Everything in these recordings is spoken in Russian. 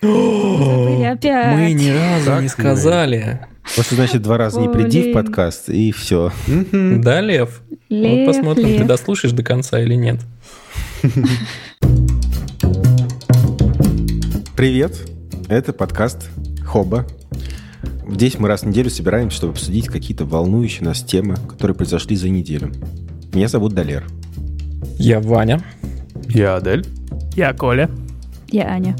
Забыли опять. Мы ни разу Как не сказали. Вот что значит два раза не приди в подкаст, и все. Да, Лев? Лев, вот посмотрим, ты Лев. дослушаешь до конца или нет. Привет, это подкаст Хоба. Здесь мы раз в неделю собираемся, чтобы обсудить какие-то волнующие нас темы, которые произошли за неделю. Меня зовут Далер. Я Ваня. Я Адель. Я Коля. Я Аня.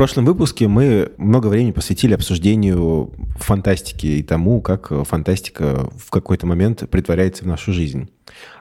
Прошлом выпуске мы много времени посвятили обсуждению фантастики и тому, как фантастика в какой-то момент притворяется в нашу жизнь.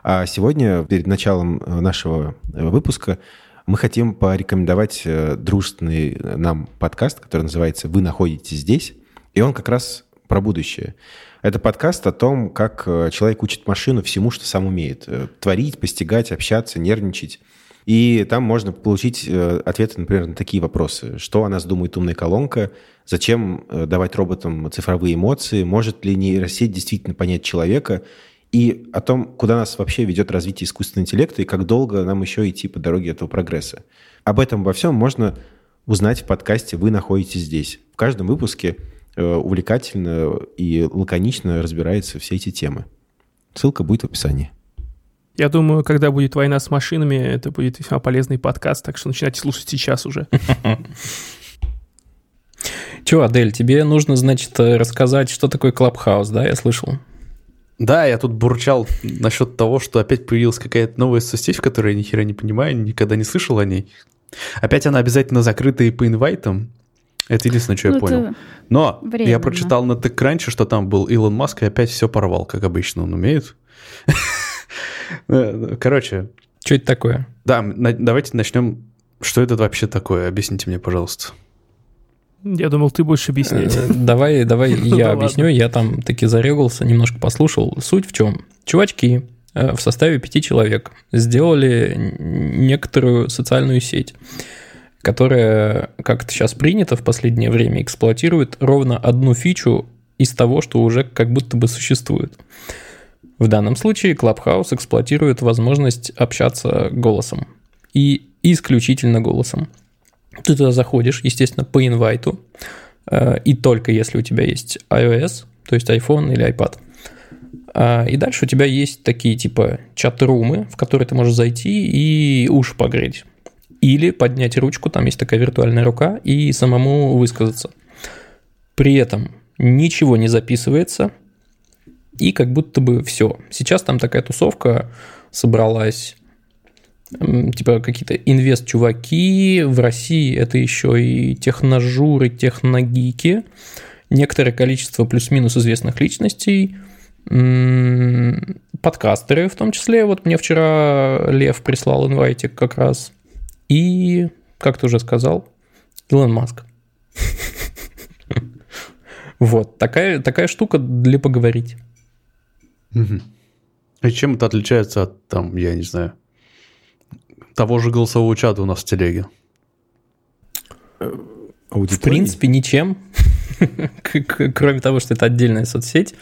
А сегодня, перед началом нашего выпуска, мы хотим порекомендовать э, дружественный нам подкаст, который называется «Вы находитесь здесь», и он как раз про будущее. Это подкаст о том, как э, человек учит машину всему, что сам умеет. Э, Творить, постигать, общаться, нервничать. И там можно получить э, ответы, например, на такие вопросы. Что о нас думает умная колонка? Зачем э, давать роботам цифровые эмоции? Может ли нейросеть действительно понять человека? И о том, куда нас вообще ведет развитие искусственного интеллекта и как долго нам еще идти по дороге этого прогресса. Об этом во всем можно узнать в подкасте «Вы находитесь здесь». В каждом выпуске э, увлекательно и лаконично разбираются все эти темы. Ссылка будет в описании. Я думаю, когда будет война с машинами, это будет весьма полезный подкаст, так что начинайте слушать сейчас уже. Че, Адель, тебе нужно, значит, рассказать, что такое Клабхаус, да, я слышал? Да, я тут бурчал насчет того, что опять появилась какая-то новая соцсеть, в которой я ни хера не понимаю, никогда не слышал о ней. Опять она обязательно закрыта и по инвайтам. Это единственное, что я Ну, понял. это Но я временно. прочитал на TechCrunch, что там был Илон Маск, и опять все порвал, как обычно он умеет. Э, Короче, Что это такое? да, на- давайте начнем. Что это вообще такое? Объясните мне, пожалуйста. Я думал, ты будешь объяснять. Э, Давай, давай Ну я да объясню. Я там таки зарегался, немножко послушал. Суть в чем? Чувачки э, в составе пяти человек сделали некоторую социальную сеть, которая, как это сейчас принято в последнее время, эксплуатирует ровно одну фичу из того, что уже как будто бы существует. В данном случае Clubhouse эксплуатирует возможность общаться голосом. И исключительно голосом. Ты туда заходишь, естественно, по инвайту, э, и только если у тебя есть iOS, то есть iPhone или iPad. А, И дальше у тебя есть такие типа чат-румы, в которые ты можешь зайти и уши погреть. Или поднять ручку, там есть такая виртуальная рука, и самому высказаться. При этом ничего не записывается, и как будто бы все. Сейчас там такая тусовка собралась, типа какие-то инвест-чуваки, в России это еще и техножуры, техногики, некоторое количество плюс-минус известных личностей, подкастеры в том числе. Вот мне вчера Лев прислал инвайтик как раз. И, как ты уже сказал, Илон Маск. Вот, такая, такая штука для поговорить. И чем это отличается от, там, я не знаю, того же голосового чата у нас в телеге? В принципе, ничем, кроме того, что это отдельная соцсеть.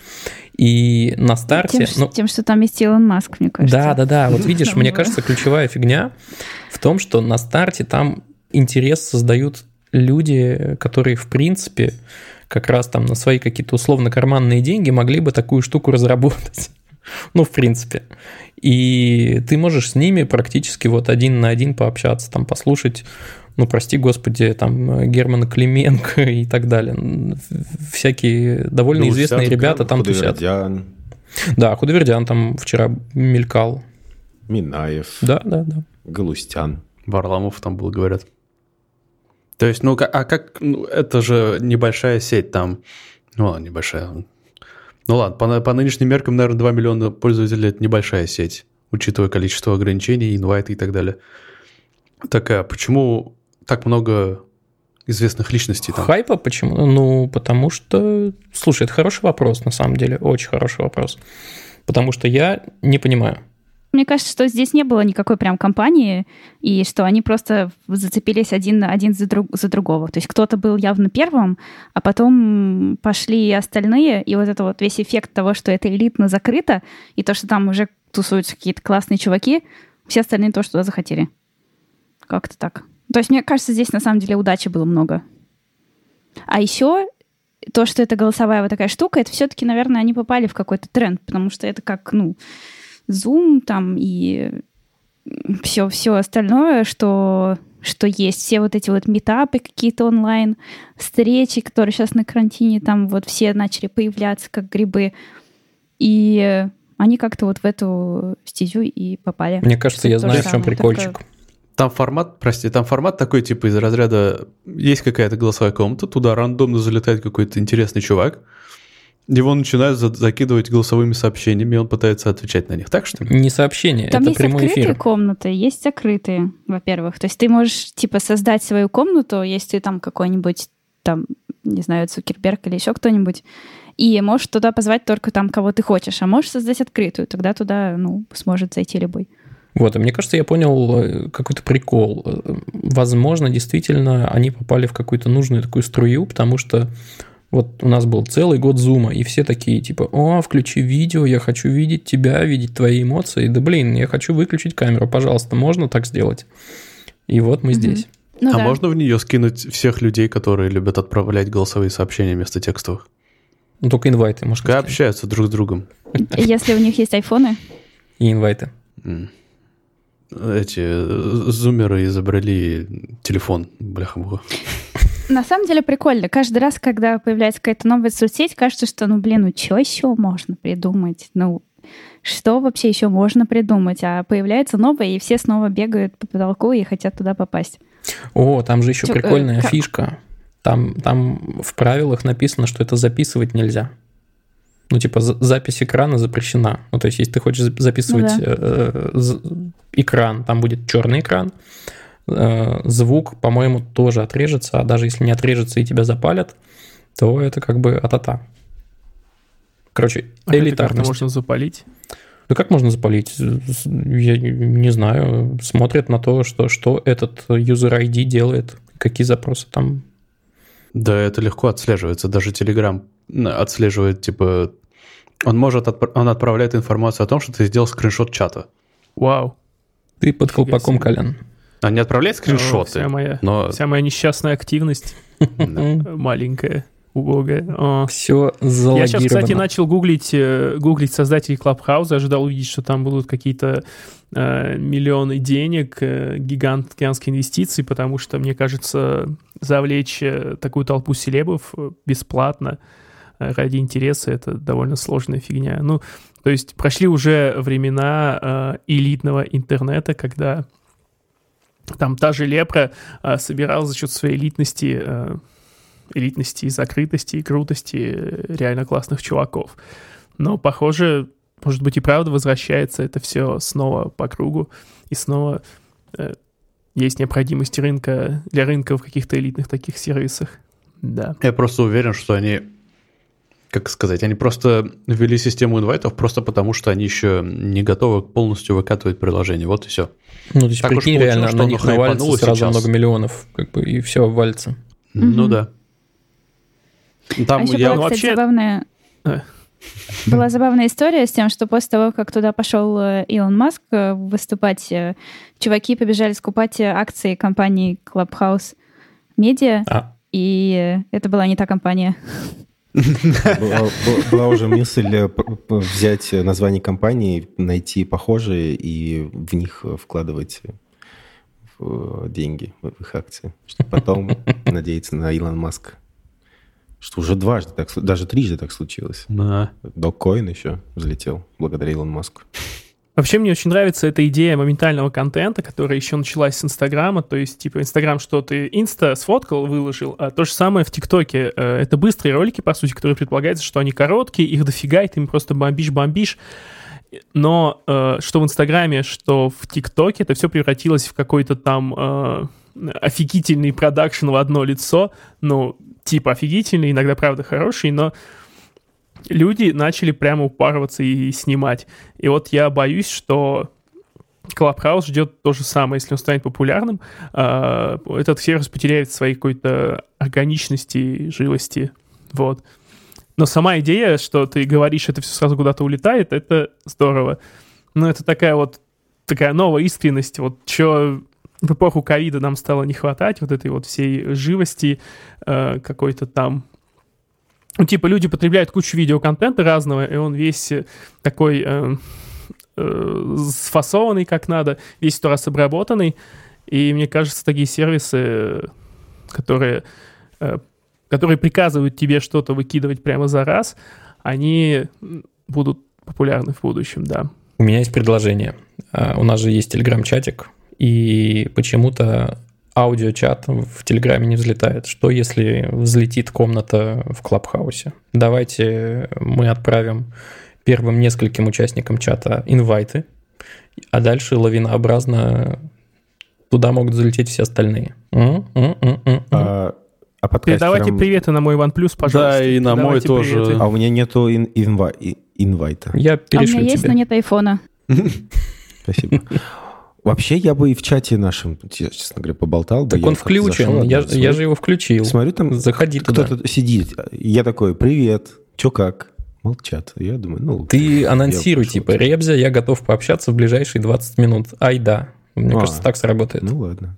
И на старте... Тем, ну, тем, что там есть Илон Маск, мне кажется. Да, да, да. Вот видишь, мне кажется, ключевая фигня в том, что на старте там интерес создают люди, которые, в принципе, как раз там на свои какие-то условно-карманные деньги могли бы такую штуку разработать. Ну, в принципе. И ты можешь с ними практически вот один на один пообщаться, там послушать, ну, прости господи, там Германа Клименко и так далее. Всякие довольно Ну, известные ребята там тусят. Да, Худовердян там вчера мелькал. Минаев, Да, да, да. Галустян. Варламов там был, говорят. То есть, ну, а как, ну, это же небольшая сеть там, ну, ладно, небольшая. Ну, ладно, по, по нынешним меркам, наверное, 2 миллиона пользователей – это небольшая сеть, учитывая количество ограничений, инвайты и так далее. Так, а почему так много известных личностей там? Хайпа почему? Ну, потому что... Слушай, это хороший вопрос, на самом деле, очень хороший вопрос. Потому что я не понимаю. Мне кажется, что здесь не было никакой прям компании, и что они просто зацепились один, один за, друг, за другого. То есть кто-то был явно первым, а потом пошли остальные, и вот это вот весь эффект того, что это элитно закрыто, и то, что там уже тусуются какие-то классные чуваки, все остальные тоже туда захотели. Как-то так. То есть, мне кажется, здесь на самом деле удачи было много. А еще то, что это голосовая вот такая штука, это все-таки, наверное, они попали в какой-то тренд, потому что это как, ну, Zoom там и все, все остальное, что, что есть. Все вот эти вот метапы какие-то онлайн, встречи, которые сейчас на карантине, там вот все начали появляться как грибы. И они как-то вот в эту стезю и попали. Мне кажется, я знаю, в чем прикольчик. Только... Там формат, прости, там формат такой, типа, из разряда есть какая-то голосовая комната, туда рандомно залетает какой-то интересный чувак, его начинают за- закидывать голосовыми сообщениями, и он пытается отвечать на них. Так что Не сообщение, Там это есть прямой открытые эфир. комнаты, есть закрытые, во-первых. То есть ты можешь, типа, создать свою комнату, если ты там какой-нибудь, там, не знаю, Цукерберг или еще кто-нибудь, и можешь туда позвать только там, кого ты хочешь, а можешь создать открытую, тогда туда, ну, сможет зайти любой. Вот, и мне кажется, я понял э, какой-то прикол. Э, Возможно, действительно, они попали в какую-то нужную такую струю, потому что вот у нас был целый год зума, и все такие, типа, о, включи видео, я хочу видеть тебя, видеть твои эмоции. Да блин, я хочу выключить камеру, пожалуйста, можно так сделать? И вот мы Мгм. здесь. Ну а да. можно в нее скинуть всех людей, которые любят отправлять голосовые сообщения вместо текстовых? Ну, только инвайты, может быть. общаются друг с другом. Если у них есть айфоны, И инвайты. Эти э, зумеры изобрели телефон, бляха-муха. На самом деле прикольно. Каждый раз, когда появляется какая-то новая соцсеть, кажется, что, ну, блин, ну, что еще можно придумать? Ну, что вообще еще можно придумать? А появляется новое, и все снова бегают по потолку и хотят туда попасть. О, там же еще Чё, э, прикольная как? фишка. Там, там в правилах написано, что это записывать нельзя. Ну, типа, за- запись экрана запрещена. Ну, то есть, если ты хочешь зап- записывать Ну да. э, э, экран, там будет черный экран. Э, звук, по-моему, тоже отрежется, а даже если не отрежется и тебя запалят, то это как бы атата. Короче, А элитарность. можно запалить. Да как можно запалить? Я не знаю. Смотрят на то, что, что этот user ID делает, какие запросы там. Да, это легко отслеживается. Даже Telegram отслеживает, типа... Он может, отпра- он отправляет информацию о том, что ты сделал скриншот чата. Вау. Ты под колпаком, себе. Колян. Он не отправляет О, скриншоты, Вся моя, но... вся моя несчастная активность маленькая, убогая. О. Все Я залогировано. сейчас, кстати, начал гуглить, э, гуглить создателей Клабхауза, ожидал увидеть, что там будут какие-то э, миллионы денег, э, гигант, гигантские инвестиции, потому что, мне кажется, завлечь э, такую толпу селебов э, бесплатно э, ради интереса — это довольно сложная фигня. Ну, то есть прошли уже времена э, элитного интернета, когда там та же Лепра э, собирала за счет своей элитности э, элитности, и закрытости и крутости э, реально классных чуваков. Но, похоже, может быть и правда возвращается это все снова по кругу, и снова э, есть необходимость рынка для рынка в каких-то элитных таких сервисах. Да. Я просто уверен, что они, как сказать, они просто ввели систему инвайтов просто потому, что они еще не готовы полностью выкатывать приложение. Вот и все. Ну, то есть, Так уж прикинь, получилось, реально что на них навалится сразу сейчас. много миллионов, как бы, и все валится. Ну да. Там а еще я... была, ну, кстати, вообще- забавная... Э. Была забавная история с тем, что после того, как туда пошел э, Илон Маск э, выступать, э, чуваки побежали скупать акции компании Clubhouse Media, А, и это была не та компания. Была, уже мысль э, взять название компании, найти похожие и в них вкладывать в деньги, в их акции. Чтобы потом надеяться на Илон Маск. Что уже дважды, так, даже трижды так случилось. Да. Доккоин еще взлетел благодаря Илону Маску. Вообще мне очень нравится эта идея моментального контента, которая еще началась с Инстаграма. То есть, типа, Инстаграм, что ты Инста сфоткал, выложил, а то же самое в ТикТоке. Э, Это быстрые ролики, по сути, которые предполагается, что они короткие, их дофига, и ты им просто бомбишь-бомбишь. Но э, что в Инстаграме, что в ТикТоке, это все превратилось в какой-то там э, офигительный продакшн в одно лицо. Ну, типа офигительный, иногда, правда, хороший, но люди начали прямо упарываться и снимать. И вот я боюсь, что Clubhouse ждет то же самое, если он станет популярным, э, этот сервис потеряет своей какой-то органичности, живости, вот. Но сама идея, что ты говоришь, это все сразу куда-то улетает, это здорово. Но это такая вот такая новая искренность, вот что в эпоху ковида нам стало не хватать, вот этой вот всей живости э, какой-то там. Ну, типа, люди потребляют кучу видеоконтента разного, и он весь такой э, э, сфасованный как надо, весь сто раз обработанный. И мне кажется, такие сервисы, которые э, которые приказывают тебе что-то выкидывать прямо за раз, они будут популярны в будущем, да. У меня есть предложение. А, у нас же есть телеграм-чатик, и почему-то аудиочат в Телеграме не взлетает. Что если взлетит комната в Клабхаусе? Давайте мы отправим первым нескольким участникам чата инвайты, а дальше лавинообразно туда могут залететь все остальные. А а Передавайте приветы на мой OnePlus, пожалуйста. Да, и на мой тоже. Приветы. А у меня нету ин- инва- инвайта. Я перешлю А у меня есть, тебе. но нет айфона. Спасибо. Вообще, я бы и в чате нашем, честно говоря, поболтал бы. Так Я он как-то зашел, включен, я, смотрю- я же его включил. Смотрю, там Заходи туда. кто-то сидит. Я такой, привет, чё как? Молчат. Я думаю, ну... Ты анонсируй, пошел типа. Ребзя, я готов пообщаться в ближайшие 20 минут. Ай да. Мне А. кажется, так сработает. Ну ладно.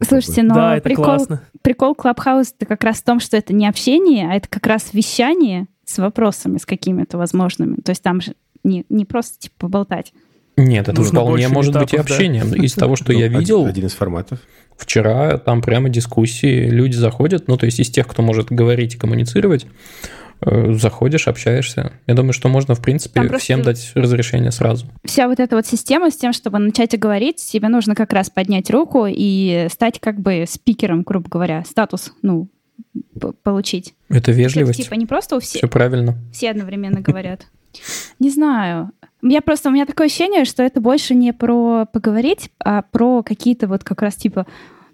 Слушайте, но да, прикол, классно. прикол Clubhouse это как раз в том, что это не общение, а это как раз вещание с вопросами, с какими-то возможными. То есть там же не, не просто типа поболтать. Нет, это Нужно вполне может быть и этапов, да. общением. Из того, что Ну, я видел, Один из форматов. вчера там прямо дискуссии, люди заходят, ну, то есть из тех, кто может говорить и коммуницировать, э, заходишь, общаешься. Я думаю, что можно, в принципе, всем дать разрешение сразу. Вся вот эта вот система с тем, чтобы начать говорить, тебе нужно как раз поднять руку и стать как бы спикером, грубо говоря, статус, ну, получить. Это Это, вежливость. типа не просто у всех, Все правильно. все одновременно говорят. Не знаю. Я просто, у меня такое ощущение, что это больше не про поговорить, а про какие-то вот как раз типа,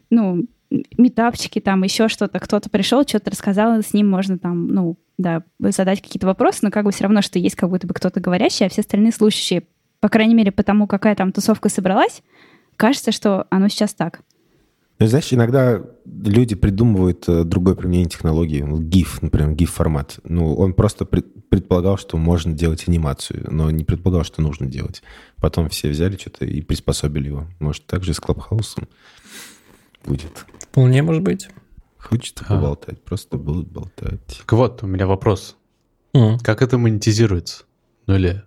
ну, метапчики, там еще что-то. Кто-то пришел, что-то рассказал, с ним можно там, ну, да, задать какие-то вопросы, но как бы все равно, что есть как будто бы кто-то говорящий, а все остальные слушающие. По крайней мере, потому какая там тусовка собралась, кажется, что оно сейчас так. Ну, знаешь, иногда люди придумывают э, другое применение технологии. Ну, GIF, например, GIF-формат. Ну, он просто пред- предполагал, что можно делать анимацию, но не предполагал, что нужно делать. Потом все взяли что-то и приспособили его. Может, так же и с Клабхаусом будет. Вполне может быть. Хочется А. поболтать, просто будут болтать. Так вот, у меня вопрос. М, Как это монетизируется? Ну или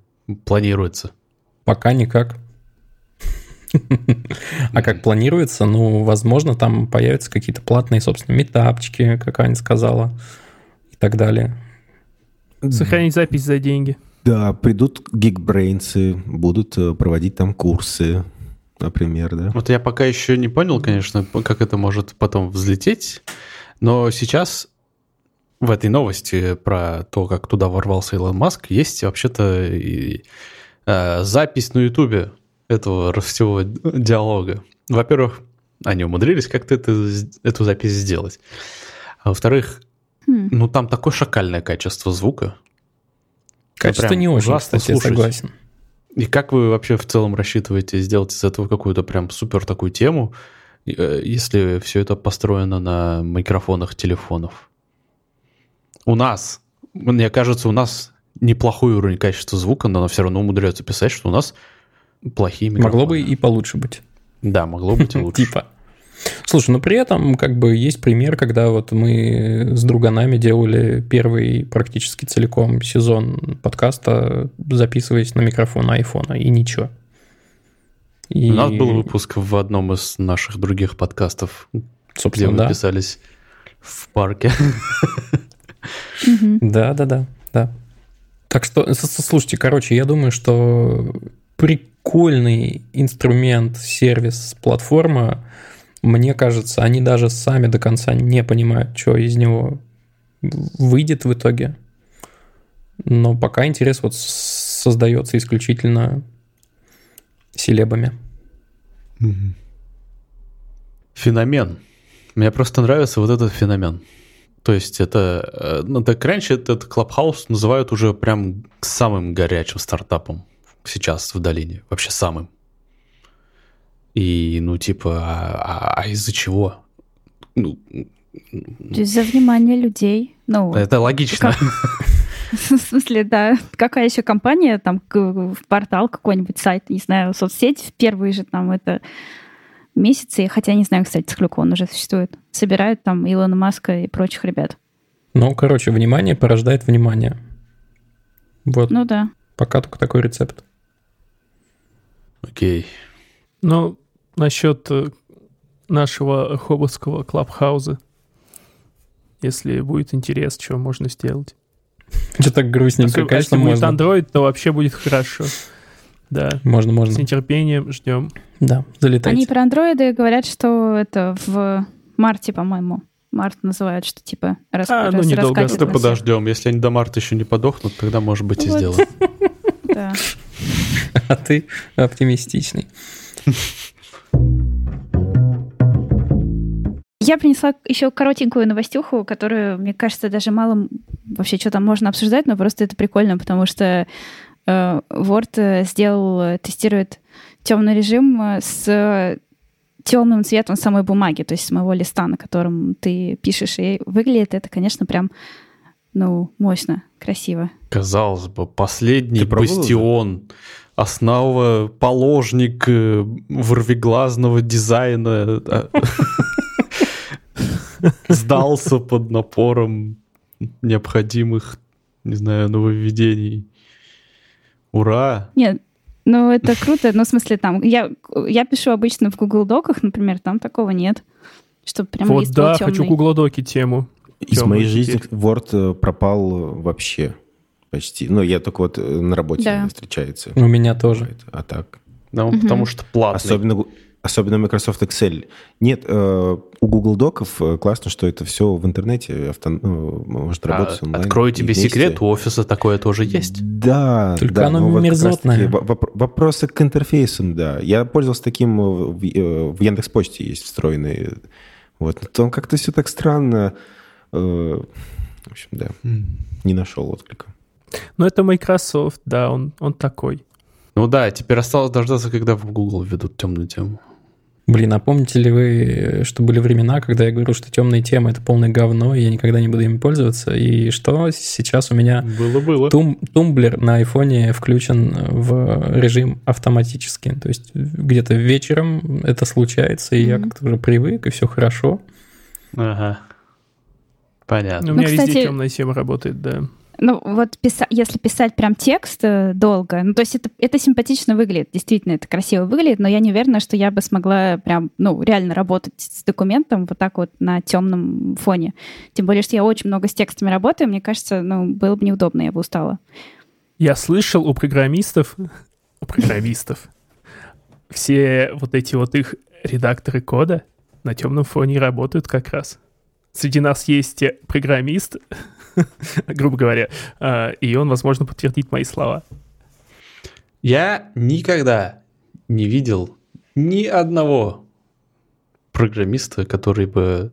планируется? Пока никак. А как планируется, ну, возможно, там появятся какие-то платные, собственно, метапчики, как Аня сказала, и так далее. Сохранить запись за деньги. Да, придут гигбрейнсы, будут э, проводить там курсы, например, да. Вот я пока еще не понял, конечно, как это может потом взлететь, но сейчас в этой новости про то, как туда ворвался Илон Маск, есть вообще-то и, э, запись на Ютубе этого всего диалога. Во-первых, они умудрились как-то это, эту запись сделать. А во-вторых, Хм. ну там такое шакальное качество звука. Качество прям не очень, ужасно кстати, слушать. согласен. И как вы вообще в целом рассчитываете сделать из этого какую-то прям супер такую тему, э, если все это построено на микрофонах телефонов? У нас, мне кажется, у нас неплохой уровень качества звука, но все равно умудряются писать, что у нас плохие микрофоны. Могло бы и получше быть. Да, могло быть и лучше. Типа. Слушай, ну при этом как бы есть пример, когда вот мы с друганами делали первый практически целиком сезон подкаста, записываясь на микрофон айфона, и ничего. И, У нас был выпуск в одном из наших других подкастов, где собственно, мы да. писались в парке. Да, да, да, да. Так что, слушайте, короче, я думаю, что прикольный инструмент, сервис, платформа, мне кажется, они даже сами до конца не понимают, что из него выйдет в итоге. Но пока интерес вот создается исключительно селебами. Феномен. Мне просто нравится вот этот феномен. То есть это... э, Ну, так раньше этот Clubhouse называют уже прям самым горячим стартапом сейчас в долине. Вообще самым. И, ну, типа, а, а- а из-за чего? Ну, То есть за внимание людей. Ну, это логично. Как- в смысле, да. Какая еще компания, там, портал какой-нибудь, сайт, не знаю, соцсеть в первые же там это месяцы, хотя не знаю, кстати, сколько он уже существует, собирают там Илона Маска и прочих ребят. Ну, короче, внимание порождает внимание. Вот, Ну да. пока только такой рецепт. Окей. Ну, насчет э, нашего хоббитского клабхауза, если будет интерес, что можно сделать. Что так грустненько, Особенно, конечно, если будет можно. Android, то вообще будет хорошо. Да, Можно, с можно. нетерпением ждем. Да, Они залетайте. про андроиды говорят, что это в марте, по-моему. Март называют, что типа рас... А, ну, недолго всех. подождем. Если они до марта еще не подохнут, тогда, может быть, и Вот. сделаем. Да. А ты оптимистичный. Я принесла еще коротенькую новостюху, которую, мне кажется, даже мало вообще что там можно обсуждать, но просто это прикольно, потому что э, Word э, сделал, э, тестирует темный режим э, с темным цветом самой бумаги, то есть с моего листа, на котором ты пишешь. И выглядит это, конечно, прям, ну, мощно, красиво. Казалось бы, последний бастион, основа, положник э, ворвиглазного дизайна а, сдался под напором необходимых, не знаю, нововведений. Ура! Нет, ну это круто, ну в смысле там, я, я пишу обычно в Google Доках, например, там такого нет, чтобы прям вот да, хочу Google Доки тему. Из моей жизни. Word э, пропал вообще почти. Ну, я только вот э, на работе Да. встречается. У меня тоже. А так. Ну, Мгм. потому что платный. Особенно, особенно Microsoft Excel. Нет, э, у Google Доков э, классно, что это все в интернете авто- ну, может А, работать онлайн. Открою тебе вместе. секрет, у офиса такое тоже есть. Да, Только да, оно но вот как мерзотное. раз-таки во- воп- Вопросы к интерфейсам, да. Я пользовался таким э, в, в Яндекс.Почте есть встроенный. Вот. Но Там как-то все так странно. э, В общем, да, не нашел отклика. Ну, это Microsoft, да, он, он такой. Ну да, теперь осталось дождаться, когда в Google введут темную тему. Блин, а помните ли вы, что были времена, когда я говорил, что темные темы это полное говно, и я никогда не буду ими пользоваться? И что сейчас у меня Было-было. тум, тумблер на айфоне включен в режим автоматически. То есть где-то вечером это случается, и я Мгм. как-то уже привык, и все хорошо. Ага. Понятно. Ну, у меня везде кстати- темная тема работает, да. Ну, вот писа- если писать прям текст э, долго, ну, то есть это, это симпатично выглядит, действительно, это красиво выглядит, но я не уверена, что я бы смогла прям, ну, реально работать с документом вот так вот на темном фоне. Тем более, что я очень много с текстами работаю, мне кажется, ну, было бы неудобно, я бы устала. Я слышал у программистов, у программистов, все вот эти вот их редакторы кода на темном фоне работают как раз. Среди нас есть программист, грубо говоря, а, и он, возможно, подтвердит мои слова. Я никогда не видел ни одного программиста, который бы...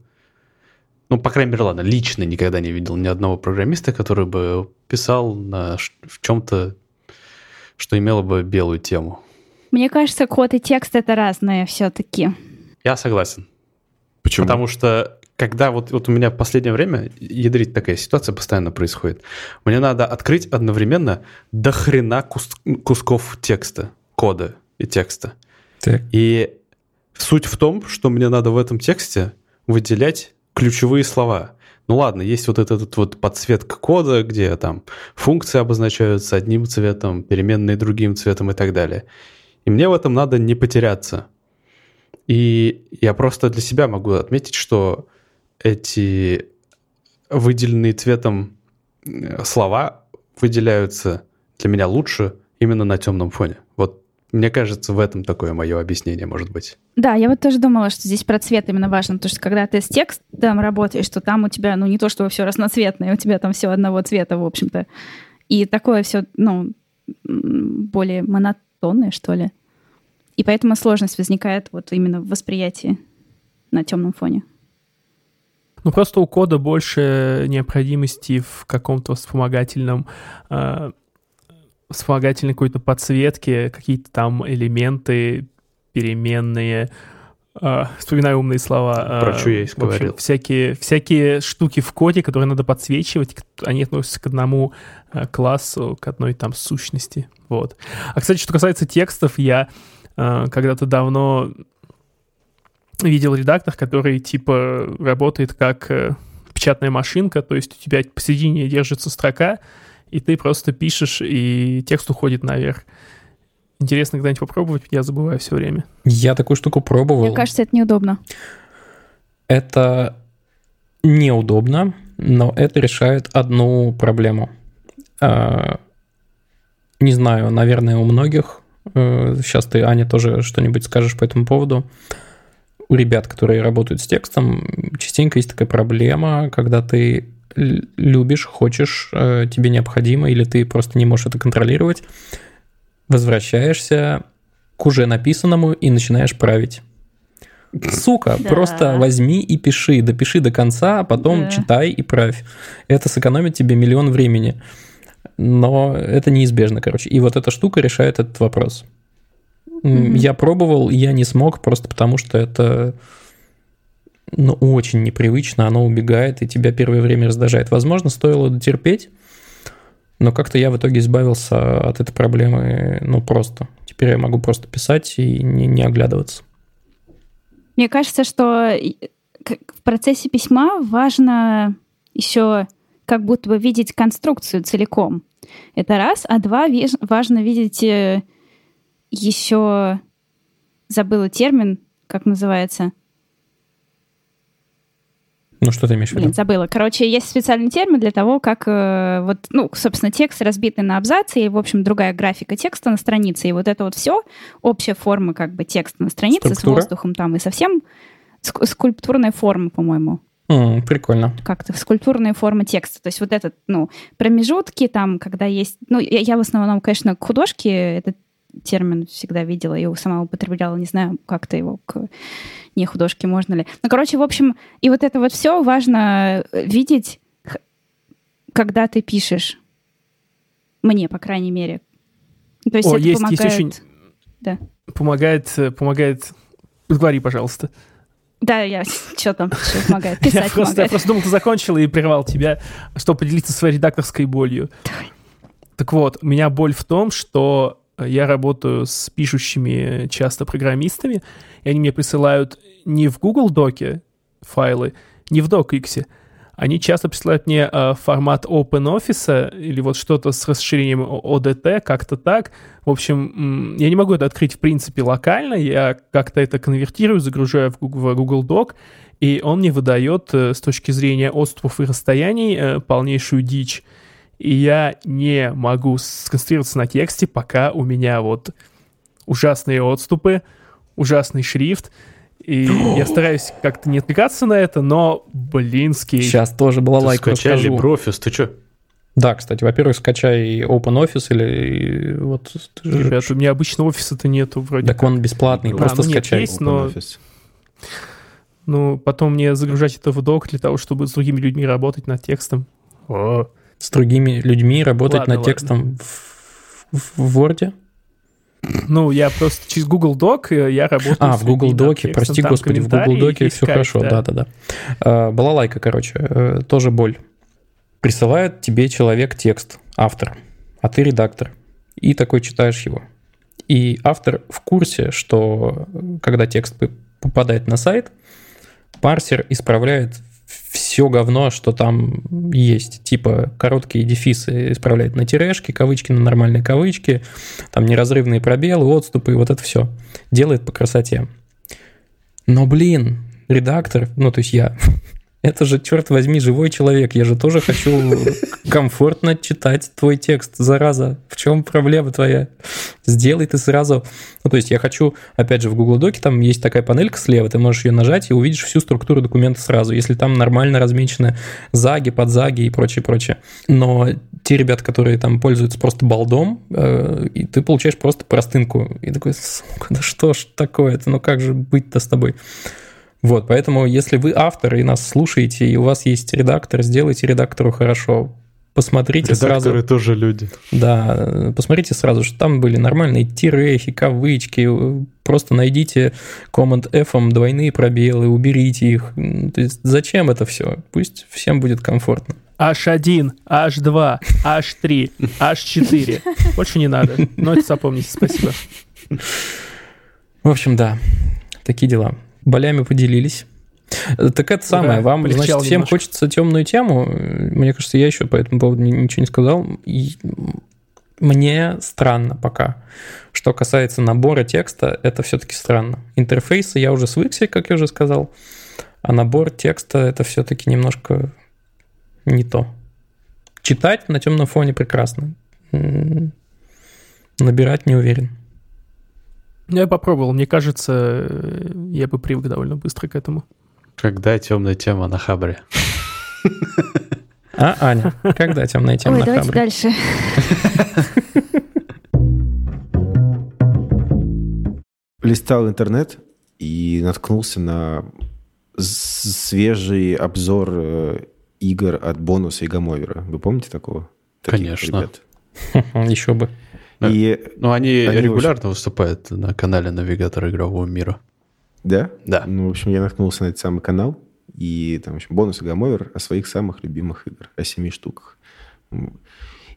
Ну, по крайней мере, ладно, лично никогда не видел ни одного программиста, который бы писал на, в чем-то, что имело бы белую тему. Мне кажется, код и текст — это разное все-таки. Я согласен. Почему? Потому что когда вот, вот у меня в последнее время ядрить такая ситуация постоянно происходит, мне надо открыть одновременно до хрена кус- кусков текста, кода и текста. Так. И суть в том, что мне надо в этом тексте выделять ключевые слова. Ну ладно, есть вот этот вот подсветка кода, где там функции обозначаются одним цветом, переменные другим цветом и так далее. И мне в этом надо не потеряться. И я просто для себя могу отметить, что эти выделенные цветом э, слова выделяются для меня лучше именно на темном фоне. Вот мне кажется, в этом такое мое объяснение может быть. Да, я вот тоже думала, что здесь про цвет именно важно, потому что когда ты с текстом работаешь, то там у тебя, ну, не то, что все разноцветное, у тебя там все одного цвета, в общем-то. И такое все, ну, более монотонное, что ли. И поэтому сложность возникает вот именно в восприятии на темном фоне. Ну, просто у кода больше необходимости в каком-то вспомогательном э, вспомогательной какой-то подсветке, какие-то там элементы переменные, э, вспоминаю умные слова. Про что я и говорил. Всякие, всякие штуки в коде, которые надо подсвечивать, они относятся к одному э, классу, к одной там сущности. Вот. А, кстати, что касается текстов, я э, когда-то давно видел редактор, который типа работает как э, печатная машинка, то есть у тебя посередине держится строка, и ты просто пишешь, и текст уходит наверх. Интересно когда-нибудь попробовать, я забываю все время. Я такую штуку пробовал. Мне кажется, это неудобно. Это неудобно, но это решает одну проблему. А, Не знаю, наверное, у многих. э, Сейчас ты, Аня, тоже что-нибудь скажешь по этому поводу. У ребят, которые работают с текстом, частенько есть такая проблема, когда ты любишь, хочешь, э, тебе необходимо, или ты просто не можешь это контролировать, возвращаешься к уже написанному и начинаешь править. Сука, Да. просто возьми и пиши, допиши до конца, а потом Да. читай и правь. Это сэкономит тебе миллион времени. Но это неизбежно, короче. И вот эта штука решает этот вопрос. Мгм. Я пробовал, я не смог, просто потому что это ну, очень непривычно, оно убегает, и тебя первое время раздражает. Возможно, стоило дотерпеть, но как-то я в итоге избавился от этой проблемы, ну, просто. Теперь я могу просто писать и не, не оглядываться. Мне кажется, что в процессе письма важно еще как будто бы видеть конструкцию целиком. Это раз. А два, важно видеть э, еще... Забыла термин, как называется. Ну, что ты имеешь в виду? Блин, забыла. Короче, есть специальный термин для того, как э, вот, ну, собственно, текст разбитый на абзацы, и, в общем, другая графика текста на странице. И вот это вот все, общая форма как бы текста на странице Структура? с воздухом там, и совсем ск- скульптурная форма, по-моему. М, прикольно. Как-то скульптурная форма текста. То есть вот этот, ну, промежутки там, когда есть... Ну, я, я в основном, конечно, к художке этот термин всегда видела и сама употребляла, не знаю, как-то его к не художке можно ли. Ну, короче, в общем, и вот это вот все важно э, видеть, когда ты пишешь. Мне, по крайней мере. То есть О, это есть- есть помогает... очень- Да. Помогает, э, помогает... Говори, пожалуйста. Да, я что там пишу, помогает. Я Писать просто, я помогает. просто думал, ты закончила и прервал тебя, чтобы поделиться своей редакторской болью. Так вот, у меня боль в том, что я работаю с пишущими часто программистами, и они мне присылают не в Google Доке файлы, не в DocX, они часто присылают мне э, формат OpenOffice или вот что-то с расширением ODT, как-то так. В общем, я не могу это открыть в принципе локально, я как-то это конвертирую, загружаю в Google, в Google Doc, и он мне выдает э, с точки зрения отступов и расстояний э, полнейшую дичь. И я не могу сконцентрироваться на тексте, пока у меня вот ужасные отступы, ужасный шрифт, и я стараюсь как-то не отвлекаться на это, но, блинский, Сейчас тоже была лайка скачай расскажу. LibreOffice, ты что? Да, кстати, во-первых, скачай OpenOffice или вот... ребят, у меня обычно офиса-то нету вроде Так он бесплатный, А, просто ну нет, скачай. есть. но-. Ну, потом мне загружать это в док для того, чтобы с другими людьми работать над текстом. О, С другими людьми работать Ладно, над текстом в, в- в Word? Ну, я просто через Google Doc э, я работаю. А, в Google текстом, прости господи, в Google и все Skype, хорошо, да-да-да. А, Балалайка, короче, э, тоже боль. Присылает тебе человек текст, автор, а ты редактор, и такой читаешь его. И автор в курсе, что э, когда текст попадает на сайт, парсер исправляет все говно, что там есть. Типа короткие дефисы исправляет на тирешки, кавычки на нормальные кавычки, там неразрывные пробелы, отступы, и вот это все. Делает по красоте. Но, блин, редактор, ну, то есть я, это же, черт возьми, живой человек. Я же тоже хочу комфортно читать твой текст, зараза. В чем проблема твоя? Сделай ты сразу. Ну, то есть я хочу, опять же, в Google Доке там есть такая панелька слева, ты можешь ее нажать и увидишь всю структуру документа сразу, если там нормально размечены заги, подзаги и прочее, прочее. Но те ребята, которые там пользуются просто балдом, э, и ты получаешь просто простынку. И такой, сука, да что ж такое-то, ну как же быть-то с тобой? Вот, поэтому если вы автор и нас слушаете, и у вас есть редактор, сделайте редактору хорошо. посмотрите Редакторы сразу. тоже люди. Да, посмотрите сразу, что там были нормальные тирехи, кавычки. Просто найдите Command F, двойные пробелы, уберите их. То есть зачем это все? Пусть всем будет комфортно. H1, H2, H3, H4. Больше не надо. Но это запомните, спасибо. В общем, да, такие дела. Болями поделились. Так это самое, Да, вам, значит, всем немножко. хочется темную тему. Мне кажется, я еще по этому поводу ни- ничего не сказал. И мне странно пока. Что касается набора текста, это все-таки странно. Интерфейсы я уже свыкся, как я уже сказал. А набор текста это все-таки немножко не то. Читать на темном фоне прекрасно. М, Набирать не уверен. Я попробовал. Мне кажется, э, я бы привык довольно быстро к этому. Когда темная тема на хабре? А, Аня, когда темная тема Ой, на давайте Хабре? дальше. Листал интернет и наткнулся на свежий обзор э, игр от бонуса и гамовера. Вы помните такого? Таких Конечно. ребят? Еще бы. И, Ну, они, Они регулярно выступают на канале Навигатора игрового мира. да? Да. Ну, в общем, я наткнулся на этот самый канал, и там, в общем, бонус и гамовер о своих самых любимых играх, о семи штуках.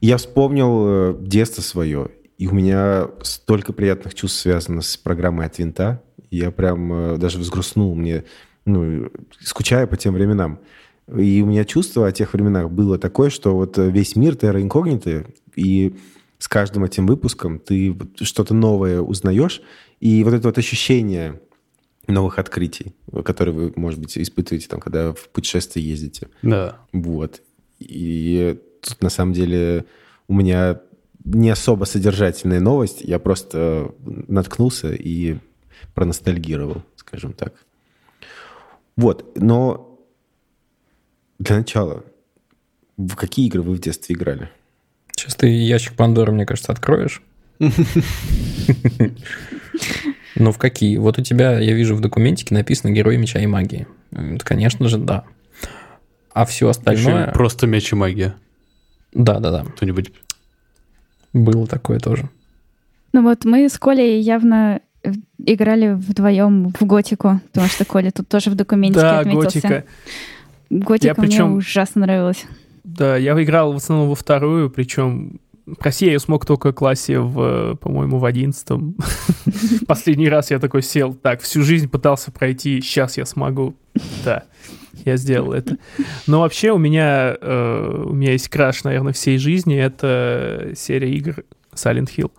Я вспомнил э, детство свое, и у меня столько приятных чувств связано с программой от винта. Я прям э, даже взгрустнул мне, ну, скучая по тем временам. И у меня чувство о тех временах было такое, что вот э, весь мир терра инкогниты, и с каждым этим выпуском ты что-то новое узнаешь, и вот это вот ощущение новых открытий, которые вы, может быть, испытываете, там, когда в путешествие ездите. Да. Вот. И тут, на самом деле, у меня не особо содержательная новость. Я просто наткнулся и проностальгировал, скажем так. Вот. Но для начала, в какие игры вы в детстве играли? Сейчас ты ящик Пандоры, мне кажется, откроешь. Ну, в какие? Вот у тебя, я вижу, в документике написано «Герой меча и магии». Конечно же, да. А все Еще остальное... просто меч и магия. Да-да-да, Кто-нибудь... было такое тоже. Ну вот мы с Колей явно играли вдвоем в Готику, потому что Коля тут тоже в документике Да, отметился. готика. Готика Я причем- мне ужасно нравилась. Да, я играл в основном во вторую, причем пройти я смог только классе в, по-моему, в одиннадцатом. Последний раз я такой сел, так, всю жизнь пытался пройти, сейчас я смогу. Да, я сделал это. Но вообще у меня, э, у меня есть краш, наверное, всей жизни, это серия игр Silent Hill.